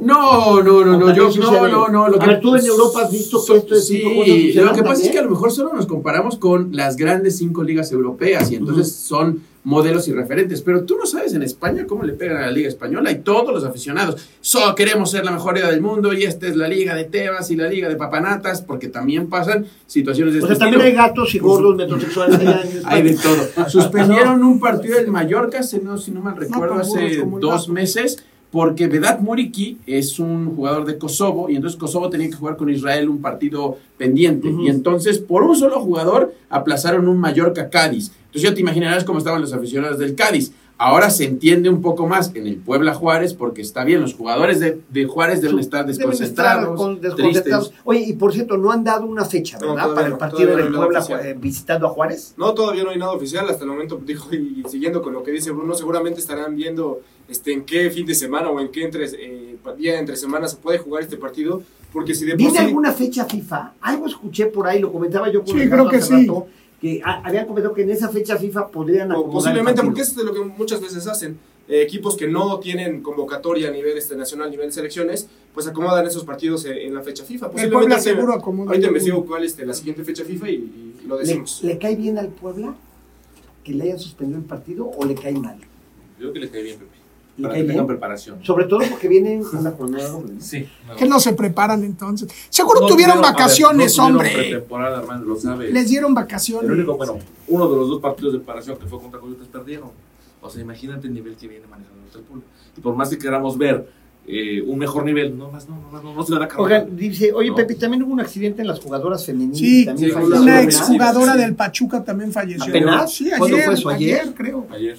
[SPEAKER 6] No, no, no, no, yo, no, no, no. Lo
[SPEAKER 2] A ver, tú en Europa has visto que esto es
[SPEAKER 6] Sí,
[SPEAKER 2] cinco que
[SPEAKER 6] lo que pasa es que a lo mejor solo nos comparamos con las grandes cinco ligas europeas y entonces son modelos y referentes, pero tú no sabes en España cómo le pegan a la liga española y todos los aficionados, solo queremos ser la mejor liga del mundo y esta es la liga de Tebas y la liga de Papanatas, porque también pasan situaciones de
[SPEAKER 2] O sea,
[SPEAKER 6] este
[SPEAKER 2] también hay gatos y gordos [LAUGHS] metrosexuales allá en
[SPEAKER 6] Hay de
[SPEAKER 2] España.
[SPEAKER 6] todo. [LAUGHS] Suspendieron un partido del Mallorca, si no, si no mal recuerdo,
[SPEAKER 4] burros
[SPEAKER 6] hace dos
[SPEAKER 4] gato.
[SPEAKER 6] meses, porque Vedat Muriki es un jugador de Kosovo y entonces Kosovo tenía que jugar con Israel un partido pendiente. Y entonces, por un solo jugador, aplazaron un Mallorca-Cádiz. Entonces ya te imaginarás cómo estaban los aficionados del Cádiz. Ahora se entiende un poco más en el Puebla Juárez porque está bien, los jugadores de, de Juárez deben estar
[SPEAKER 2] Deben
[SPEAKER 6] desconcentrados,
[SPEAKER 2] estar con- desconcentrados.
[SPEAKER 6] tristes.
[SPEAKER 2] Oye, y por cierto, no han dado una fecha,
[SPEAKER 5] No,
[SPEAKER 2] ¿verdad?
[SPEAKER 5] todavía
[SPEAKER 2] Para el partido del
[SPEAKER 5] no
[SPEAKER 2] Puebla eh, visitando a Juárez.
[SPEAKER 5] No, todavía no hay nada oficial. Hasta el momento, dijo, y siguiendo con lo que dice Bruno, seguramente estarán viendo este, en qué fin de semana o en qué entre, eh, día entre semana se puede jugar este partido. Porque si de
[SPEAKER 2] ¿Viene
[SPEAKER 5] sí-
[SPEAKER 2] alguna fecha FIFA? Algo escuché por ahí, lo comentaba yo con
[SPEAKER 4] Sí,
[SPEAKER 2] el
[SPEAKER 4] creo que
[SPEAKER 2] hace
[SPEAKER 4] sí.
[SPEAKER 2] rato, que a- habían comentado que en esa fecha FIFA podrían acomodar
[SPEAKER 5] posiblemente,
[SPEAKER 2] el
[SPEAKER 5] porque eso es lo que muchas veces hacen. eh, equipos que no tienen convocatoria a nivel este, nacional, a nivel de selecciones, pues acomodan esos partidos eh, en la fecha FIFA.
[SPEAKER 4] El
[SPEAKER 5] Posiblemente ahorita-
[SPEAKER 4] seguro acomoda.
[SPEAKER 5] Ahorita investigo cuál es este, la siguiente fecha FIFA y, y lo
[SPEAKER 2] ¿Le,
[SPEAKER 5] decimos.
[SPEAKER 2] le cae bien al Puebla que le hayan suspendido el partido o le cae mal?
[SPEAKER 3] Yo creo que le cae bien, Pepe.
[SPEAKER 2] ¿Le
[SPEAKER 3] Para que tengan preparación.
[SPEAKER 2] Sobre todo porque viene una jornada doble. ¿no?
[SPEAKER 3] Sí.
[SPEAKER 4] Que no se preparan entonces. Seguro
[SPEAKER 3] No
[SPEAKER 4] tuvieron
[SPEAKER 3] ver,
[SPEAKER 4] vacaciones,
[SPEAKER 3] no tuvieron
[SPEAKER 4] hombre.
[SPEAKER 3] pretemporada, hermano, lo sabe.
[SPEAKER 4] Les dieron
[SPEAKER 3] El
[SPEAKER 4] vacaciones.
[SPEAKER 3] único, bueno, uno de los dos partidos de preparación que fue contra Coyotes perdieron. O sea, imagínate el nivel que viene manejando el Puebla. Y por más que queramos ver eh, un mejor nivel, no más, no, no, no, no se le da
[SPEAKER 2] Oigan, dice, oye
[SPEAKER 3] No.
[SPEAKER 2] Pepe, también hubo un accidente en las jugadoras femeninas.
[SPEAKER 4] Sí,
[SPEAKER 2] también
[SPEAKER 3] sí,
[SPEAKER 4] Una exjugadora
[SPEAKER 3] Sí.
[SPEAKER 4] del Pachuca también falleció.
[SPEAKER 2] ¿Apenas?
[SPEAKER 4] Sí,
[SPEAKER 2] ¿Cuándo
[SPEAKER 4] ayer,
[SPEAKER 2] fue eso? ¿Ayer?
[SPEAKER 4] ayer, creo.
[SPEAKER 3] Ayer.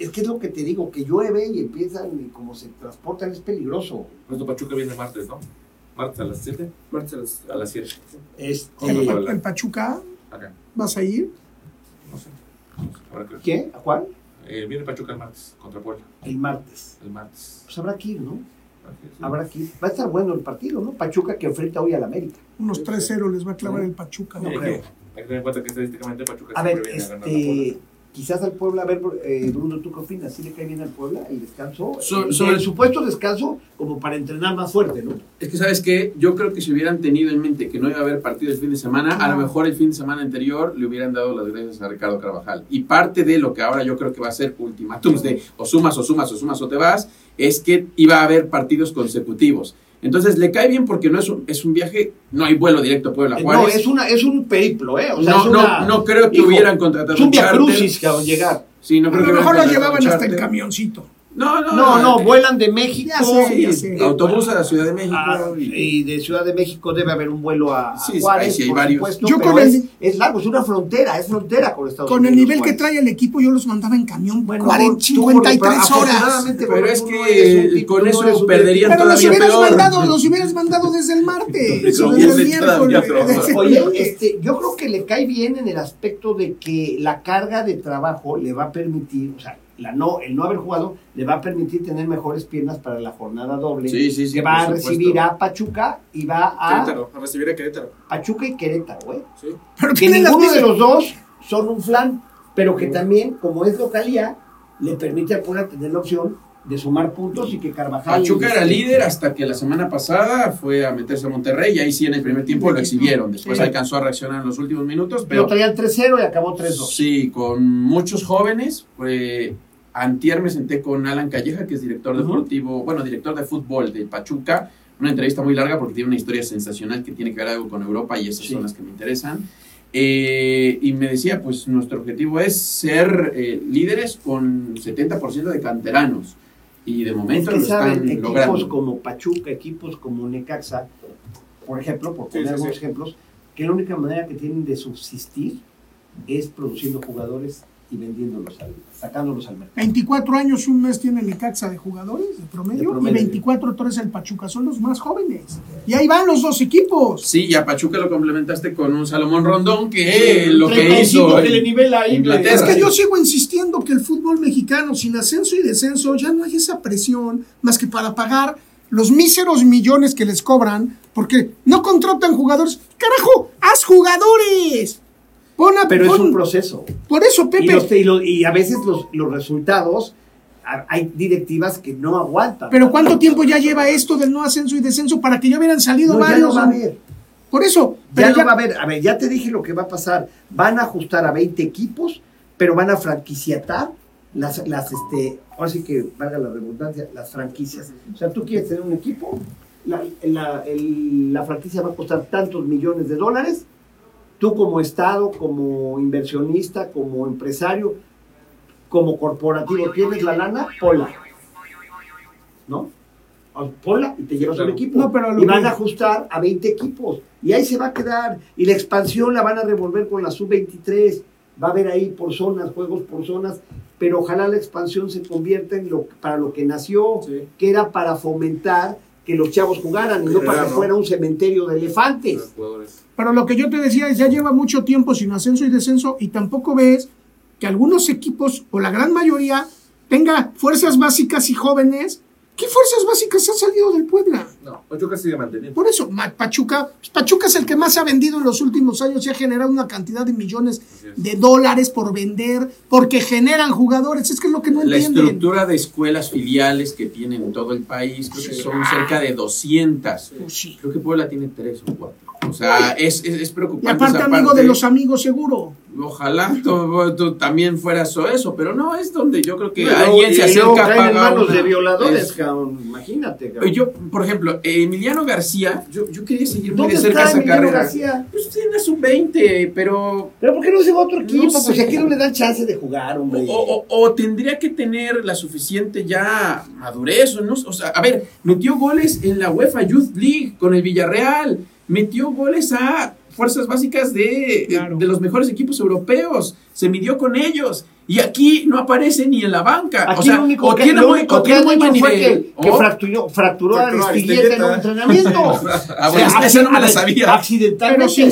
[SPEAKER 2] Es que es lo que te digo, que llueve y empiezan y como se transportan es peligroso.
[SPEAKER 3] Nuestro Pachuca viene martes, ¿no? Martes a las 7.
[SPEAKER 5] Martes a las-
[SPEAKER 3] A las 7.
[SPEAKER 2] Este.
[SPEAKER 4] El, el Pachuca,
[SPEAKER 3] Acá.
[SPEAKER 4] ¿vas a ir?
[SPEAKER 3] No sé. No sé, habrá que ver.
[SPEAKER 2] ¿Qué? ¿A cuál?
[SPEAKER 3] Eh, viene Pachuca el martes contra Puebla.
[SPEAKER 2] El martes.
[SPEAKER 3] El martes.
[SPEAKER 2] Pues habrá que ir, ¿no? Habrá que ir. Va a estar bueno el partido, ¿no? Pachuca que enfrenta hoy al América.
[SPEAKER 4] Unos 3-0 les va a clavar el Pachuca. ¿no?
[SPEAKER 2] creo.
[SPEAKER 3] hay que tener en cuenta que estadísticamente Pachuca
[SPEAKER 2] A
[SPEAKER 3] siempre
[SPEAKER 2] ver,
[SPEAKER 3] viene a ganar
[SPEAKER 2] este, quizás al Puebla, a ver, eh, Bruno, ¿tú qué opinas? ¿Sí le cae bien al Puebla el descanso?
[SPEAKER 6] So-
[SPEAKER 2] el,
[SPEAKER 6] sobre-
[SPEAKER 2] el supuesto descanso como para entrenar más fuerte, ¿no?
[SPEAKER 6] Es que, ¿sabes qué? Yo creo que si hubieran tenido en mente que no iba a haber partido el fin de semana, a lo mejor el fin de semana anterior le hubieran dado las gracias a Ricardo Carvajal. Y parte de lo que ahora yo creo que va a ser ultimátums de o sumas, o sumas, o sumas, o te vas, es que iba a haber partidos consecutivos. Entonces, le cae bien porque no es un, es un viaje, no hay vuelo directo a Puebla
[SPEAKER 2] Eh,
[SPEAKER 6] Juárez.
[SPEAKER 2] No, es, una, es un periplo, ¿eh? O sea,
[SPEAKER 6] no,
[SPEAKER 2] es una-
[SPEAKER 6] no, no creo que
[SPEAKER 2] Hijo,
[SPEAKER 6] hubieran contratado
[SPEAKER 2] Es un
[SPEAKER 6] charter.
[SPEAKER 2] viacrucis, cabrón, llegar.
[SPEAKER 6] Sí, no
[SPEAKER 4] A
[SPEAKER 6] creo que
[SPEAKER 4] lo mejor lo llevaban hasta el camioncito.
[SPEAKER 6] No, no,
[SPEAKER 2] No, no, vuelan de México.
[SPEAKER 4] Ya sé, ya sé.
[SPEAKER 6] Autobús a la Ciudad de México.
[SPEAKER 2] Ah,
[SPEAKER 6] y-
[SPEAKER 2] de Ciudad de México debe haber un vuelo a,
[SPEAKER 6] Sí, sí,
[SPEAKER 2] Juárez,
[SPEAKER 6] ahí sí hay
[SPEAKER 2] por
[SPEAKER 6] varios.
[SPEAKER 2] supuesto,
[SPEAKER 4] Yo con el-
[SPEAKER 2] es, es largo, es una frontera, es frontera con Estados
[SPEAKER 4] Con el
[SPEAKER 2] Unidos.
[SPEAKER 4] nivel que trae el equipo, yo los mandaba en camión
[SPEAKER 2] Bueno,
[SPEAKER 4] 40,
[SPEAKER 2] tú, Gordo, pero
[SPEAKER 4] 53 horas.
[SPEAKER 6] Pero es que
[SPEAKER 2] no tipo-
[SPEAKER 6] con
[SPEAKER 2] no
[SPEAKER 6] eso
[SPEAKER 2] un
[SPEAKER 6] perderían
[SPEAKER 4] Pero los
[SPEAKER 6] todavía
[SPEAKER 4] hubieras
[SPEAKER 6] peor.
[SPEAKER 4] mandado, los hubieras mandado desde el martes. [LAUGHS] [LAUGHS] Desde el miércoles.
[SPEAKER 2] Oye, este, yo creo que le cae bien en el aspecto de que la carga de trabajo le va a permitir, o sea, la no, el no haber jugado le va a permitir tener mejores piernas para la jornada doble.
[SPEAKER 6] Sí, sí, sí,
[SPEAKER 2] que va a
[SPEAKER 6] supuesto.
[SPEAKER 2] recibir a Pachuca y va a
[SPEAKER 5] Querétaro, a recibir a Querétaro.
[SPEAKER 2] Pachuca y Querétaro, güey.
[SPEAKER 5] ¿sí?
[SPEAKER 4] Pero
[SPEAKER 2] Que ninguno de los dos son un flan, pero que también, como es localía, le permite a Puebla tener la opción de sumar puntos y que Carvajal.
[SPEAKER 6] Pachuca era líder hasta que la semana pasada fue a meterse a Monterrey y ahí sí en el primer tiempo lo exhibieron. Después
[SPEAKER 2] Sí.
[SPEAKER 6] alcanzó a reaccionar en los últimos minutos,
[SPEAKER 2] Pero
[SPEAKER 6] pero
[SPEAKER 2] traían 3-0 y acabó 3-2.
[SPEAKER 6] sí, con muchos jóvenes. Fue, antier me senté con Alan Calleja, que es director deportivo, bueno, director de fútbol de Pachuca. Una entrevista muy larga porque tiene una historia sensacional que tiene que ver algo con Europa y esas
[SPEAKER 2] Sí.
[SPEAKER 6] son las que me interesan. Eh, y me decía, pues nuestro objetivo es ser eh, líderes con 70% de canteranos. Y de
[SPEAKER 2] Es
[SPEAKER 6] momento
[SPEAKER 2] que
[SPEAKER 6] lo
[SPEAKER 2] saben,
[SPEAKER 6] están
[SPEAKER 2] equipos
[SPEAKER 6] logrando.
[SPEAKER 2] como Pachuca, equipos como Necaxa, por ejemplo, por poner
[SPEAKER 5] sí,
[SPEAKER 2] algunos ejemplos, que la única manera que tienen de subsistir es produciendo jugadores y vendiéndolos, al, sacándolos al mercado.
[SPEAKER 4] 24 años, un mes tiene Necaxa de jugadores de promedio,
[SPEAKER 2] De promedio.
[SPEAKER 4] y 24 tres el Pachuca, son los más jóvenes. Y ahí van los dos equipos.
[SPEAKER 6] Sí, y a Pachuca lo complementaste con un Salomón Rondón que lo que
[SPEAKER 2] 35
[SPEAKER 6] hizo
[SPEAKER 2] que le nivela ahí,
[SPEAKER 6] Inglaterra.
[SPEAKER 4] Es que
[SPEAKER 6] Sí.
[SPEAKER 4] yo sigo insistiendo que el fútbol mexicano, sin ascenso y descenso, ya no hay esa presión más que para pagar los míseros millones que les cobran, porque no contratan jugadores. ¡Carajo! ¡Haz jugadores! Pon a-
[SPEAKER 2] Pero es un proceso.
[SPEAKER 4] Por eso,
[SPEAKER 2] Y,
[SPEAKER 4] Pepe.
[SPEAKER 2] los- y a veces los, los resultados, hay directivas que no aguantan.
[SPEAKER 4] Pero ¿cuánto tiempo ya lleva esto del no ascenso y descenso para que ya hubieran salido
[SPEAKER 2] No, ya
[SPEAKER 4] varios?
[SPEAKER 2] no va a haber.
[SPEAKER 4] Por eso.
[SPEAKER 2] Ya no va a haber. A ver, ya te dije lo que va a pasar. Van a ajustar a 20 equipos, pero van a franquiciatar las, las este, ahora sí que valga la redundancia, las franquicias. O sea, tú quieres tener un equipo, la, la- el- la franquicia va a costar tantos millones de dólares. Tú como Estado, como inversionista, como empresario, como corporativo, tienes la lana, pola. ¿No? Pola y te llevas
[SPEAKER 5] claro.
[SPEAKER 2] un equipo.
[SPEAKER 4] No, pero lo
[SPEAKER 2] y van
[SPEAKER 4] que-
[SPEAKER 2] a ajustar a 20 equipos. Y ahí se va a quedar. Y la expansión la van a revolver con la sub-23. Va a haber ahí por zonas, juegos por zonas. Pero ojalá la expansión se convierta en lo para lo que nació,
[SPEAKER 5] Sí.
[SPEAKER 2] que era para fomentar que los chavos jugaran y no para que fuera un cementerio de elefantes.
[SPEAKER 4] Pero lo que yo te decía es, ya lleva mucho tiempo sin ascenso y descenso y tampoco ves que algunos equipos, o la gran mayoría, tenga fuerzas básicas y jóvenes ¿Qué fuerzas básicas han salido del Puebla?
[SPEAKER 3] No, Pachuca sigue manteniendo.
[SPEAKER 4] Por eso, Pachuca, pues, Pachuca es el que más se ha vendido en los últimos años y ha generado una cantidad de millones de dólares por vender, porque generan jugadores. Es que es lo que no
[SPEAKER 6] La
[SPEAKER 4] entienden.
[SPEAKER 6] estructura de escuelas filiales que tienen en todo el país, creo que son cerca de 200.
[SPEAKER 4] Pues sí.
[SPEAKER 6] Creo que Puebla tiene tres o cuatro. O sea, es, es, es
[SPEAKER 4] Y
[SPEAKER 6] preocupante.
[SPEAKER 4] aparte,
[SPEAKER 6] esa
[SPEAKER 4] amigo
[SPEAKER 6] parte.
[SPEAKER 4] de los amigos, seguro.
[SPEAKER 6] Ojalá tú, tú también fueras o eso, pero no, es donde yo creo que alguien se acerca a pagar
[SPEAKER 2] manos
[SPEAKER 6] una-
[SPEAKER 2] de violadores,
[SPEAKER 6] es-
[SPEAKER 2] cabrón. Imagínate, cabrón.
[SPEAKER 6] Yo, por ejemplo, Emiliano García, yo, yo quería seguir muy
[SPEAKER 2] ¿Dónde
[SPEAKER 6] de cerca esa
[SPEAKER 2] Emiliano
[SPEAKER 6] carrera.
[SPEAKER 2] García?
[SPEAKER 6] Pues tiene su 20, pero
[SPEAKER 2] ¿Pero por qué no se va a otro equipo?
[SPEAKER 6] sé.
[SPEAKER 2] Pues aquí no le dan chance de jugar, hombre.
[SPEAKER 6] O, o- o tendría que tener la suficiente ya madurez, o no, o sea, a ver, metió goles en la UEFA Youth League con el Villarreal, metió goles a fuerzas básicas de,
[SPEAKER 4] Claro.
[SPEAKER 6] de los mejores equipos europeos, se midió con ellos. Y aquí no aparece ni en la banca.
[SPEAKER 2] Aquí
[SPEAKER 6] o sea,
[SPEAKER 2] único
[SPEAKER 6] o
[SPEAKER 2] que,
[SPEAKER 6] tiene muy, o tiene muy buen nivel.
[SPEAKER 2] que, que
[SPEAKER 6] o-
[SPEAKER 2] fracturó, fracturó a Aristigueta en un entrenamiento. [LAUGHS]
[SPEAKER 6] Ah, bueno, esa no me la sabía.
[SPEAKER 2] Accidentalmente,
[SPEAKER 4] Pero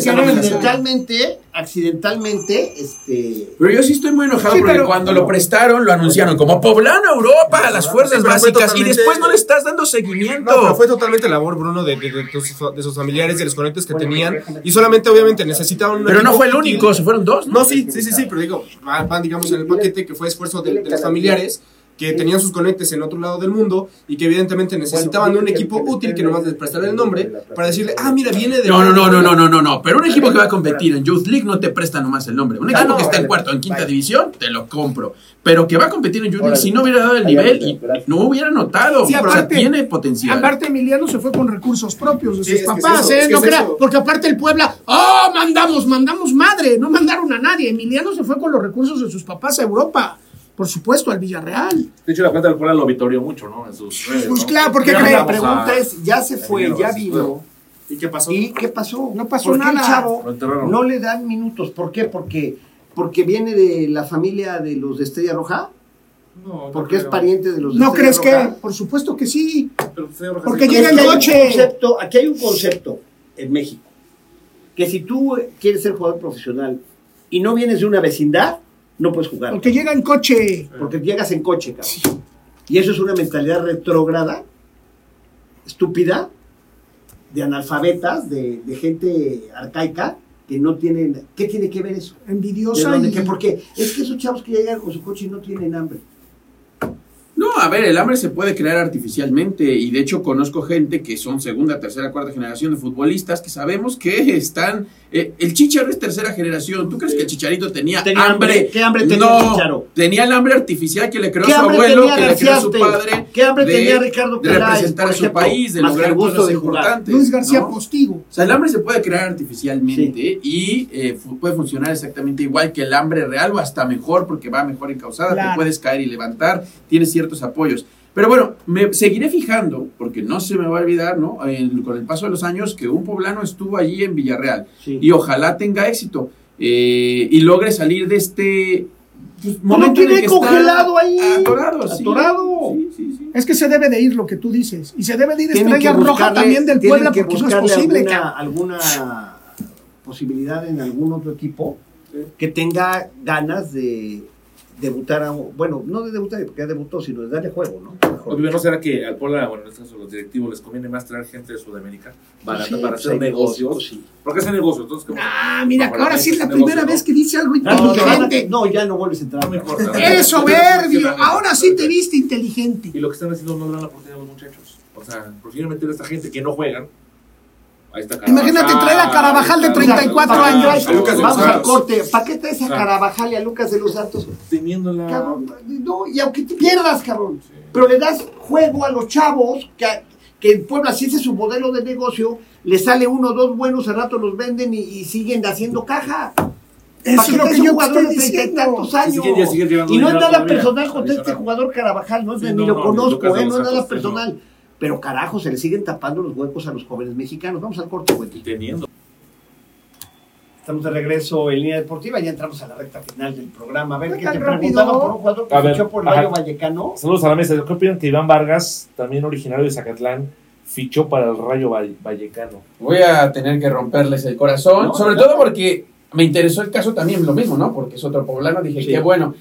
[SPEAKER 2] accidentalmente, accidentalmente, este...
[SPEAKER 6] Pero yo sí estoy muy enojado
[SPEAKER 4] Sí,
[SPEAKER 6] porque
[SPEAKER 4] pero-
[SPEAKER 6] cuando lo prestaron lo anunciaron como Poblano Europa a las fuerzas básicas y después no le estás dando seguimiento.
[SPEAKER 5] No, pero fue totalmente labor, Bruno, de, de- de sus, de sus familiares, de los conectes que tenían. Y solamente, obviamente, necesitaban un
[SPEAKER 6] Pero no fue el único, se fueron dos.
[SPEAKER 5] No, sí, sí, sí, sí, pero digo, van, van, digamos, en el paquete que fue esfuerzo de, de los familiares que tenían sus conectes en otro lado del mundo y que evidentemente necesitaban de un equipo útil que nomás les prestara el nombre para decirle, ah, mira, viene de...
[SPEAKER 6] No, no, no, no, no, no, no, no. Pero un equipo que va a competir en Youth League no te presta nomás el nombre. Un equipo que está en cuarto, en quinta división, te lo compro. Pero que va a competir en Youth League, si no hubiera dado el nivel y no hubiera notado.
[SPEAKER 4] Sí,
[SPEAKER 6] o sea,
[SPEAKER 4] aparte-
[SPEAKER 6] tiene potencial.
[SPEAKER 4] Aparte, Emiliano se fue con recursos propios de
[SPEAKER 5] Sí,
[SPEAKER 4] sus
[SPEAKER 5] es que es
[SPEAKER 4] papás,
[SPEAKER 5] eso,
[SPEAKER 4] ¿eh?
[SPEAKER 5] es que
[SPEAKER 4] no
[SPEAKER 5] es
[SPEAKER 4] crea,
[SPEAKER 5] eso.
[SPEAKER 4] porque aparte el Puebla, ¡oh! Mandamos, mandamos madre, no mandaron a nadie. Emiliano se fue con los recursos de sus papás a Europa, por supuesto, al Villarreal.
[SPEAKER 3] De hecho, la cuenta del Puebla lo vitorió mucho, ¿no? En sus redes,
[SPEAKER 4] Pues
[SPEAKER 3] ¿no?
[SPEAKER 4] claro, porque cree-
[SPEAKER 2] la
[SPEAKER 3] a-
[SPEAKER 2] pregunta es, ya se fue, ya vino.
[SPEAKER 5] ¿Y qué pasó?
[SPEAKER 2] ¿Y qué pasó?
[SPEAKER 4] No pasó
[SPEAKER 2] ¿Por qué
[SPEAKER 4] nada.
[SPEAKER 2] el chavo no le dan minutos? ¿Por qué? Porque, porque viene de la familia de los de Estrella Roja,
[SPEAKER 3] No,
[SPEAKER 2] porque es pariente de los de
[SPEAKER 4] ¿No
[SPEAKER 2] Estrella
[SPEAKER 4] crees que? Por supuesto que sí.
[SPEAKER 3] Pero,
[SPEAKER 4] Porque
[SPEAKER 3] sí,
[SPEAKER 4] llega el
[SPEAKER 2] concepto, aquí hay un concepto en México, que si tú quieres ser jugador profesional y no vienes de una vecindad, no puedes jugar.
[SPEAKER 4] Porque llega en coche.
[SPEAKER 2] Porque llegas en coche, cabrón. Y eso es una mentalidad retrógrada, estúpida, de analfabetas, de, de gente arcaica, que no tienen... ¿Qué tiene que ver eso? ¿De
[SPEAKER 4] Envidiosa
[SPEAKER 2] dónde?
[SPEAKER 4] y...
[SPEAKER 2] ¿Qué? ¿Por qué? Es que esos chavos que llegan con su coche y no tienen hambre.
[SPEAKER 6] No, a ver, el hambre se puede crear artificialmente y de hecho conozco gente que son segunda, tercera, cuarta generación de futbolistas que sabemos que están... eh, el Chicharo es tercera generación. ¿Tú crees que el Chicharito tenía,
[SPEAKER 2] Tenía hambre. ¿Qué hambre tenía
[SPEAKER 6] no,
[SPEAKER 2] el Chicharo?
[SPEAKER 6] tenía el hambre artificial que le creó
[SPEAKER 2] ¿Qué
[SPEAKER 6] su abuelo, que le creó su padre.
[SPEAKER 2] ¿Qué hambre
[SPEAKER 6] de-
[SPEAKER 2] tenía Ricardo
[SPEAKER 6] De
[SPEAKER 2] Peláez,
[SPEAKER 6] representar
[SPEAKER 2] por
[SPEAKER 6] a su país, de lograr cosas
[SPEAKER 2] de
[SPEAKER 6] importantes.
[SPEAKER 4] Luis García
[SPEAKER 6] ¿no?
[SPEAKER 4] Postigo.
[SPEAKER 6] O sea, el hambre se puede crear artificialmente y eh, puede funcionar exactamente igual que el hambre real o hasta mejor porque va mejor encausada,
[SPEAKER 4] Claro.
[SPEAKER 6] te puedes caer y levantar, tienes ciertos apoyos. Pero bueno, me seguiré fijando, porque no se me va a olvidar, ¿no? En- con el paso de los años, que un poblano estuvo allí en Villarreal.
[SPEAKER 2] Sí.
[SPEAKER 6] Y ojalá tenga éxito eh, y logre salir de este pues,
[SPEAKER 2] lo
[SPEAKER 6] momento en el
[SPEAKER 2] tiene
[SPEAKER 6] que está
[SPEAKER 2] congelado ahí.
[SPEAKER 6] Atorado, sí.
[SPEAKER 2] Atorado.
[SPEAKER 6] Sí, sí, sí.
[SPEAKER 4] Es que se debe de ir lo que tú dices. Y se debe de ir
[SPEAKER 2] Tienen
[SPEAKER 4] Estrella
[SPEAKER 2] que
[SPEAKER 4] Roja
[SPEAKER 2] buscarle-
[SPEAKER 4] también del Puebla
[SPEAKER 2] que
[SPEAKER 4] porque no es
[SPEAKER 2] buscarle
[SPEAKER 4] posible.
[SPEAKER 2] alguna, alguna posibilidad en algún otro equipo que tenga ganas de debutar a un- bueno no de debutar porque ya debutó sino de darle juego no
[SPEAKER 3] Obvio, ¿no será que al Puebla, bueno, en este caso los directivos, les conviene más traer gente de Sudamérica
[SPEAKER 2] Sí,
[SPEAKER 3] para
[SPEAKER 2] pues
[SPEAKER 3] hacer negocios?
[SPEAKER 2] negocios, sí.
[SPEAKER 3] Porque hacen negocios, entonces, ¿cómo?
[SPEAKER 4] Ah, mira, ahora sí es la
[SPEAKER 3] negocio,
[SPEAKER 4] primera
[SPEAKER 3] ¿no?
[SPEAKER 4] vez que dice algo
[SPEAKER 2] no,
[SPEAKER 4] inteligente.
[SPEAKER 2] no, ya no vuelves a entrar
[SPEAKER 3] No me importa.
[SPEAKER 4] Eres soberbio. Ahora sí te viste inteligente.
[SPEAKER 3] Y lo que están haciendo no le dan la oportunidad a los muchachos. O sea, prefieren meter a esta gente que no juegan. Ahí está
[SPEAKER 4] Imagínate traer a Carabajal de
[SPEAKER 3] ahí está
[SPEAKER 4] 34
[SPEAKER 3] Carabajal,
[SPEAKER 4] años.
[SPEAKER 5] A Lucas de
[SPEAKER 2] vamos al corte ¿para qué traes a
[SPEAKER 3] Claro.
[SPEAKER 2] Carabajal y a Lucas de los Santos
[SPEAKER 3] Teniendo la...
[SPEAKER 2] cabrón no y aunque te pierdas cabrón pero le das juego a los chavos que que en Puebla si ese es su modelo de negocio le sale uno o dos buenos al rato los venden y, y siguen haciendo caja
[SPEAKER 4] Eso
[SPEAKER 2] ¿Para
[SPEAKER 4] es lo
[SPEAKER 2] qué
[SPEAKER 4] que yo
[SPEAKER 2] jugador
[SPEAKER 4] estoy
[SPEAKER 2] de treinta y
[SPEAKER 4] diciendo.
[SPEAKER 2] tantos años? Y no es nada personal contra este jugador Carabajal, no, es
[SPEAKER 3] Sí,
[SPEAKER 2] ni
[SPEAKER 3] no,
[SPEAKER 2] lo
[SPEAKER 3] no,
[SPEAKER 2] conozco,
[SPEAKER 3] de
[SPEAKER 2] eh, no es nada personal. Pero carajo, se le siguen tapando los huecos a los jóvenes mexicanos. Vamos al corte, güey.
[SPEAKER 3] Teniendo.
[SPEAKER 2] Estamos de regreso en línea deportiva, ya entramos a la recta final del programa. A ver,
[SPEAKER 4] ¿Qué
[SPEAKER 2] te
[SPEAKER 4] rápido?
[SPEAKER 2] preguntaba por un jugador que
[SPEAKER 9] A ver,
[SPEAKER 2] fichó por. Rayo Vallecano.
[SPEAKER 9] Saludos a la mesa. ¿Qué opinan que Iván Vargas, también originario de Zacatlán, fichó para el Rayo Valle- Vallecano?
[SPEAKER 6] Voy a tener que romperles el corazón,
[SPEAKER 2] No,
[SPEAKER 6] sobre
[SPEAKER 2] no.
[SPEAKER 6] todo porque me interesó el caso también lo mismo, ¿no? Porque es otro poblano, dije,
[SPEAKER 2] Sí.
[SPEAKER 6] qué bueno.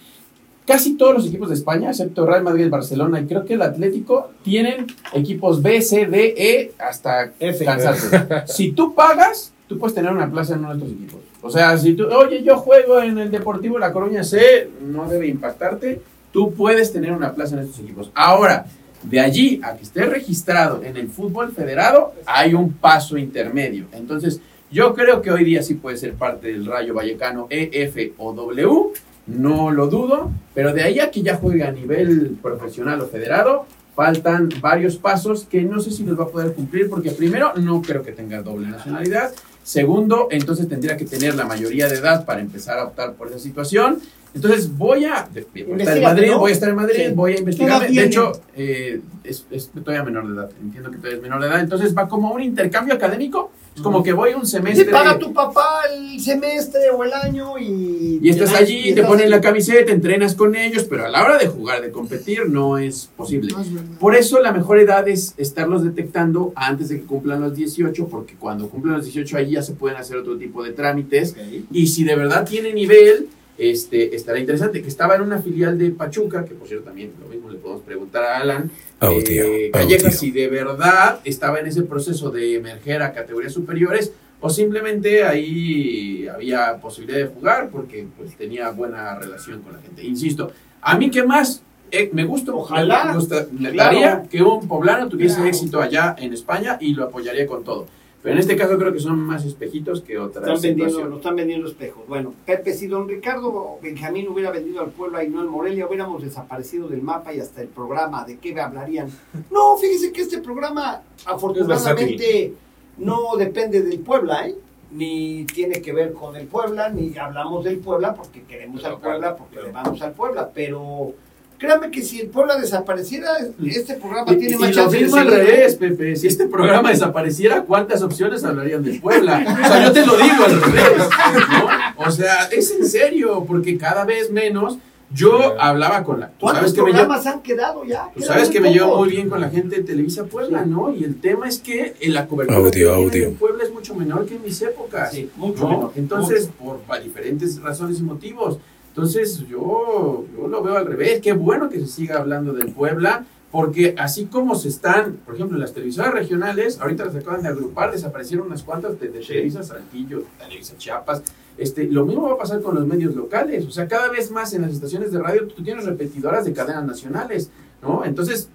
[SPEAKER 6] Casi todos los equipos de España, excepto Real Madrid, Barcelona y creo que el Atlético, tienen equipos B, C, D, E hasta
[SPEAKER 2] F.
[SPEAKER 6] cansarse. [LAUGHS] si tú pagas, tú puedes tener una plaza en uno de estos equipos. O sea, si tú, oye, yo juego en el Deportivo La Coruña C, no debe impactarte, tú puedes tener una plaza en estos equipos. Ahora, de allí a que esté registrado en el fútbol federado, hay un paso intermedio. Entonces, yo creo que hoy día sí puede ser parte del Rayo Vallecano E, F o W, no lo dudo, pero de ahí a que ya juegue a nivel profesional o federado, faltan varios pasos que no sé si los va a poder cumplir, porque primero, no creo que tenga doble nacionalidad. Segundo, entonces tendría que tener la mayoría de edad para empezar a optar por esa situación. Entonces voy a, de- voy a estar en Madrid,
[SPEAKER 2] ¿no?
[SPEAKER 6] voy a estar en Madrid,
[SPEAKER 2] Sí.
[SPEAKER 6] voy a investigar. De hecho, eh, es, es todavía menor de edad, entiendo que todavía es menor de edad. Entonces va como un intercambio académico, es como que voy un
[SPEAKER 2] Te
[SPEAKER 6] semestre.
[SPEAKER 2] paga tu papá el semestre o el año y...
[SPEAKER 6] Y estás
[SPEAKER 2] te-
[SPEAKER 6] allí,
[SPEAKER 2] y
[SPEAKER 6] te ponen la camiseta, entrenas con ellos, pero a la hora de jugar, de competir, no es posible.
[SPEAKER 4] No es verdad.
[SPEAKER 6] Por eso la mejor edad es estarlos detectando antes de que cumplan los 18, porque cuando cumplan los 18 ahí ya se pueden hacer otro tipo de trámites. Y si de verdad tiene nivel, este, estará interesante. Que estaba en una filial de Pachuca, que por cierto también lo mismo le podemos preguntar a Alan. eh, Calleja, si de verdad estaba en ese proceso de emerger a categorías superiores o simplemente ahí había posibilidad de jugar porque pues tenía buena relación con la gente. Insisto, a mí que más eh, me gusta,
[SPEAKER 2] Ojalá.
[SPEAKER 6] me, gusta, me
[SPEAKER 2] Claro.
[SPEAKER 6] daría que un poblano tuviese
[SPEAKER 2] Claro.
[SPEAKER 6] éxito allá en España y lo apoyaría con todo. Pero en este caso creo que son más espejitos que otras
[SPEAKER 2] Están vendiendo,
[SPEAKER 6] situaciones.
[SPEAKER 2] nos están vendiendo espejos. Bueno, Pepe, si don Ricardo Benjamín hubiera vendido al pueblo y no en Morelia, hubiéramos desaparecido del mapa y hasta el programa. ¿De qué hablarían? No, fíjese que este programa, afortunadamente, no depende del Puebla, ¿eh? Ni tiene que ver con el Puebla, ni hablamos del Puebla porque queremos al Puebla, porque le vamos al Puebla. Pero créame que si el Puebla desapareciera, este programa
[SPEAKER 6] Y,
[SPEAKER 2] tiene
[SPEAKER 6] y
[SPEAKER 2] más
[SPEAKER 6] lo
[SPEAKER 2] chance de
[SPEAKER 6] mismo al revés, Pepe. Si este programa desapareciera, ¿cuántas opciones hablarían de Puebla? O sea, yo te lo digo al revés. ¿no? O sea, es en serio, porque cada vez menos. Yo hablaba con la. Tú
[SPEAKER 2] ¿Cuántos
[SPEAKER 6] sabes que me llevo,
[SPEAKER 2] programas han quedado ya?
[SPEAKER 6] tú sabes que me llevo muy bien con la gente de Televisa Puebla, ¿no? Y el tema es que en la cobertura
[SPEAKER 10] Audio,
[SPEAKER 6] en Puebla es mucho menor que en mis épocas.
[SPEAKER 2] Sí, mucho.
[SPEAKER 6] Entonces, por diferentes razones y motivos. Entonces, yo, yo lo veo al revés. Qué bueno que se siga hablando del Puebla, porque así como se están, por ejemplo, las televisoras regionales, ahorita las acaban de agrupar, desaparecieron unas cuantas de, de Televisa Saltillo, Televisa Chiapas. Este, lo mismo va a pasar con los medios locales. O sea, cada vez más en las estaciones de radio tú tienes repetidoras de cadenas nacionales, ¿no? Entonces,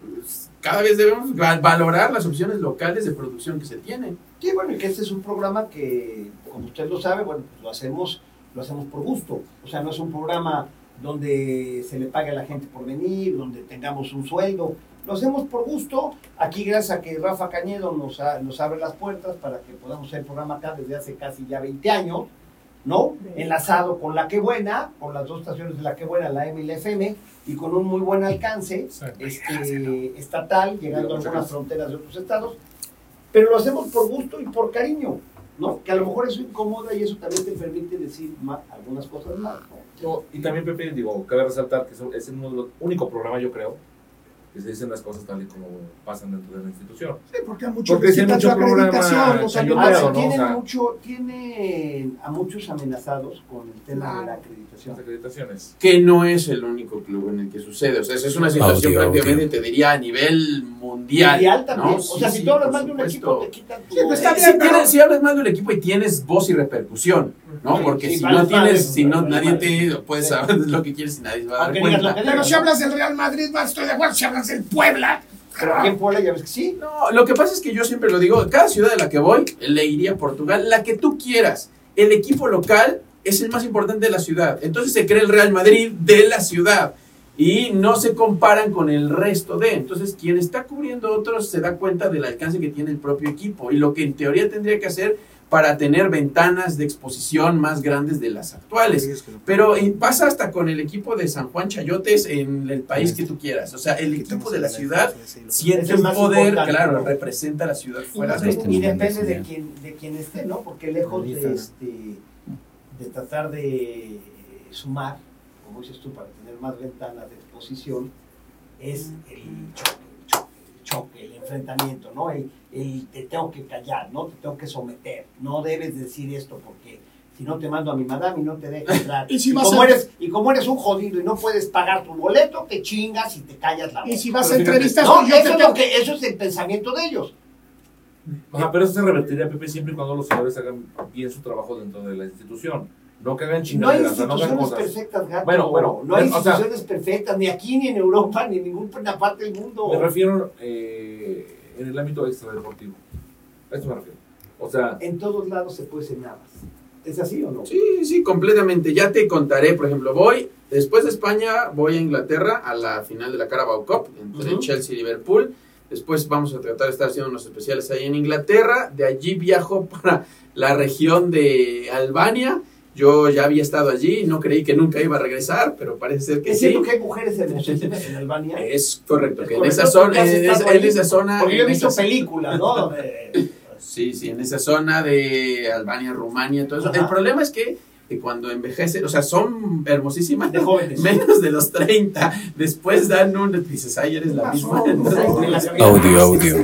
[SPEAKER 6] cada vez debemos va- valorar las opciones locales de producción que se tienen.
[SPEAKER 2] Sí, bueno, y que este es un programa que, como usted lo sabe, bueno, pues lo hacemos, lo hacemos por gusto. O sea, no es un programa donde se le pague a la gente por venir, donde tengamos un sueldo. Lo hacemos por gusto. Aquí, gracias a que Rafa Cañedo nos, a- nos abre las puertas para que podamos hacer el programa acá desde hace casi ya 20 años, ¿no? Enlazado con La Que Buena, con las dos estaciones de La Que Buena, la M y la FM, y con un muy buen alcance este, estatal, llegando a algunas fronteras de otros estados pero lo hacemos por gusto y por cariño, Que a lo mejor eso incomoda y eso también te permite decir ma- algunas cosas más,
[SPEAKER 3] y también, Pepe, digo, cabe resaltar que es el único programa, yo creo, que se dicen las cosas tal y como pasan dentro de la institución.
[SPEAKER 4] Sí, porque hay mucho
[SPEAKER 3] Porque si hay mucho programa
[SPEAKER 4] los
[SPEAKER 3] chayotero,
[SPEAKER 2] Ah,
[SPEAKER 3] ¿no?
[SPEAKER 2] tienen,
[SPEAKER 3] O sea-
[SPEAKER 2] mucho, tienen a muchos amenazados con el tema de la
[SPEAKER 3] Las
[SPEAKER 2] acreditación.
[SPEAKER 3] acreditaciones.
[SPEAKER 6] que no es el único club en el que sucede. O sea, esa es una situación prácticamente, te diría, a nivel mundial.
[SPEAKER 2] Mundial también.
[SPEAKER 6] ¿no?
[SPEAKER 2] o sea,
[SPEAKER 6] Sí,
[SPEAKER 2] si tú hablas más de un equipo, te quitan tu...
[SPEAKER 4] Sí, pues bien,
[SPEAKER 6] si,
[SPEAKER 4] pero-
[SPEAKER 6] tienes- si hablas más de un equipo y tienes voz y repercusión, ¿no?
[SPEAKER 2] Sí,
[SPEAKER 6] Porque
[SPEAKER 2] sí,
[SPEAKER 6] si
[SPEAKER 2] vale
[SPEAKER 6] no tienes, si no,
[SPEAKER 2] vale
[SPEAKER 6] nadie te puede
[SPEAKER 2] Sí.
[SPEAKER 6] saber [LAUGHS] lo que quieres y nadie se va a dar cuenta.
[SPEAKER 4] Pero si hablas del Real Madrid, va, estoy de acuerdo. Si hablas del Puebla,
[SPEAKER 2] Pero aquí en Puebla ya ves que sí.
[SPEAKER 6] No, lo que pasa es que yo siempre lo digo, cada ciudad de la que voy, le iría a Portugal, la que tú quieras. El equipo local es el más importante de la ciudad. Entonces se crea el Real Madrid de la ciudad. Y no se comparan con el resto de. Entonces, quien está cubriendo otros se da cuenta del alcance que tiene el propio equipo y lo que en teoría tendría que hacer para tener ventanas de exposición más grandes de las actuales. Pero eh, pasa hasta con el equipo de San Juan Chayotes en el país que tú quieras. O sea, el equipo de la ciudad siente
[SPEAKER 2] el
[SPEAKER 6] un poder, claro, representa a la ciudad fuera
[SPEAKER 2] Y,
[SPEAKER 6] de
[SPEAKER 10] Este
[SPEAKER 2] y
[SPEAKER 10] de
[SPEAKER 2] depende de quién, de quién esté, ¿no? Porque lejos de, este, de tratar de sumar, como dices tú, para tener más ventanas de exposición, es el choque, el choque, el enfrentamiento, ¿no? El, el te tengo que callar, ¿no? Te tengo que someter, no debes decir esto porque Si no te mando a mi madame y no te dejo entrar. [LAUGHS]
[SPEAKER 4] Y si vas
[SPEAKER 2] como
[SPEAKER 4] a-
[SPEAKER 2] eres, y como eres un jodido y no puedes pagar tu boleto, te chingas y te callas la boca.
[SPEAKER 4] Y si vas a entrevistas,
[SPEAKER 2] no,
[SPEAKER 4] pues yo
[SPEAKER 2] eso
[SPEAKER 4] te
[SPEAKER 2] lo que, eso es el pensamiento de ellos.
[SPEAKER 9] Ajá, pero eso se revertiría, Pepe, siempre y cuando los señores hagan bien su trabajo dentro de la institución. No que hagan
[SPEAKER 2] No hay
[SPEAKER 9] no
[SPEAKER 2] instituciones
[SPEAKER 9] cosas.
[SPEAKER 2] perfectas, gato.
[SPEAKER 9] Bueno, bueno,
[SPEAKER 2] no hay
[SPEAKER 9] o sea-
[SPEAKER 2] instituciones perfectas, ni aquí, ni en Europa, ni en ninguna parte del mundo.
[SPEAKER 9] Me refiero eh, en el ámbito extradeportivo. A eso me refiero. O sea,
[SPEAKER 2] En todos lados se puede ser nada. ¿Es así o no?
[SPEAKER 6] Sí, sí, completamente. Ya te contaré, por ejemplo, voy, después de España, voy a Inglaterra a la final de la Carabao Cup entre. Chelsea y Liverpool. Después vamos a tratar de estar haciendo unos especiales ahí en Inglaterra. De allí viajo [LAUGHS] para la región de Albania. Yo ya había estado allí, no creí que nunca iba a regresar, pero parece ser que
[SPEAKER 2] ¿Es
[SPEAKER 6] sí.
[SPEAKER 2] cierto que hay mujeres hermosísimas en Albania?
[SPEAKER 6] Es correcto,
[SPEAKER 2] Es
[SPEAKER 6] que en esa zona, en, esa- en zona,
[SPEAKER 2] Porque yo he
[SPEAKER 6] en
[SPEAKER 2] visto películas, ¿no?
[SPEAKER 6] Sí, sí, en esa zona de Albania, Rumania, todo eso.
[SPEAKER 2] Ajá.
[SPEAKER 6] El problema es que, que cuando envejecen, o sea, son hermosísimas,
[SPEAKER 2] De jóvenes. [LAUGHS]
[SPEAKER 6] menos de los 30, después dan un, dices, ay, eres la misma. [LAUGHS]
[SPEAKER 2] Audio,
[SPEAKER 10] audio.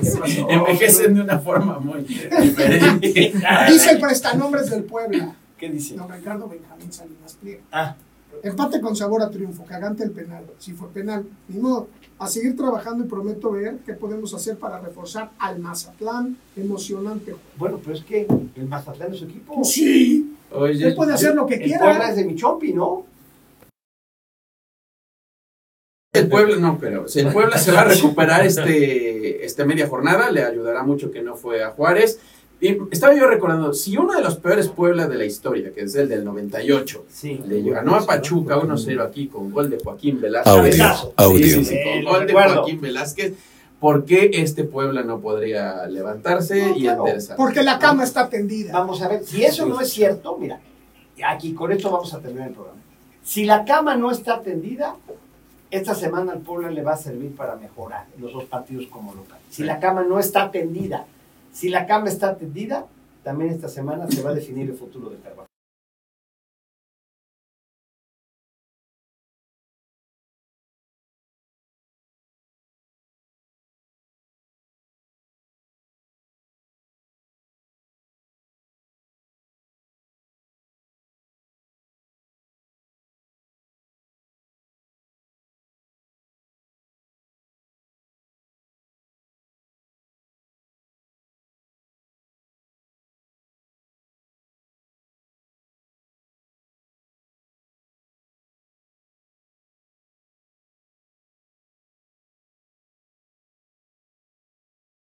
[SPEAKER 6] Envejecen de una forma muy [LAUGHS] diferente.
[SPEAKER 4] Dice el prestanombres del Puebla.
[SPEAKER 2] ¿Qué dice?
[SPEAKER 4] Don Ricardo Benjamín Salinas Pliego.
[SPEAKER 2] Ah,
[SPEAKER 4] Empate con sabor a triunfo, cagante el penal. Si fue penal, ni modo. A seguir trabajando y prometo ver qué podemos hacer para reforzar al Mazatlán. Emocionante.
[SPEAKER 2] bueno, pero es que el Mazatlán es su equipo.
[SPEAKER 4] Pues sí,
[SPEAKER 6] Oye,
[SPEAKER 4] él puede hacer lo que
[SPEAKER 2] El Puebla
[SPEAKER 4] quiera.
[SPEAKER 2] es de ¿no?
[SPEAKER 6] El Puebla, no, pero si el Puebla se va a recuperar este, este media jornada, le ayudará mucho que no fue a Juárez. Y estaba yo recordando, si uno de los peores Puebla de la historia, que es el del 98,
[SPEAKER 2] Sí.
[SPEAKER 6] le ganó a Pachuca 1-0 aquí con gol de Joaquín Velázquez.
[SPEAKER 10] Audio,
[SPEAKER 2] Cabezazo.
[SPEAKER 10] audio.
[SPEAKER 6] Sí, sí, sí, con gol de
[SPEAKER 2] recuerdo.
[SPEAKER 6] Joaquín Velázquez. ¿Por qué este Puebla no podría levantarse
[SPEAKER 2] No,
[SPEAKER 6] y
[SPEAKER 2] claro,
[SPEAKER 6] enderezar?
[SPEAKER 4] Porque la cama está tendida.
[SPEAKER 2] Vamos a ver, si eso no es cierto, mira, aquí con esto vamos a terminar el programa. Si la cama no está tendida, esta semana al Puebla le va a servir para mejorar los dos partidos como local. Si la cama no está tendida, si la cama está tendida, también esta semana se va a definir el futuro de Carvajal.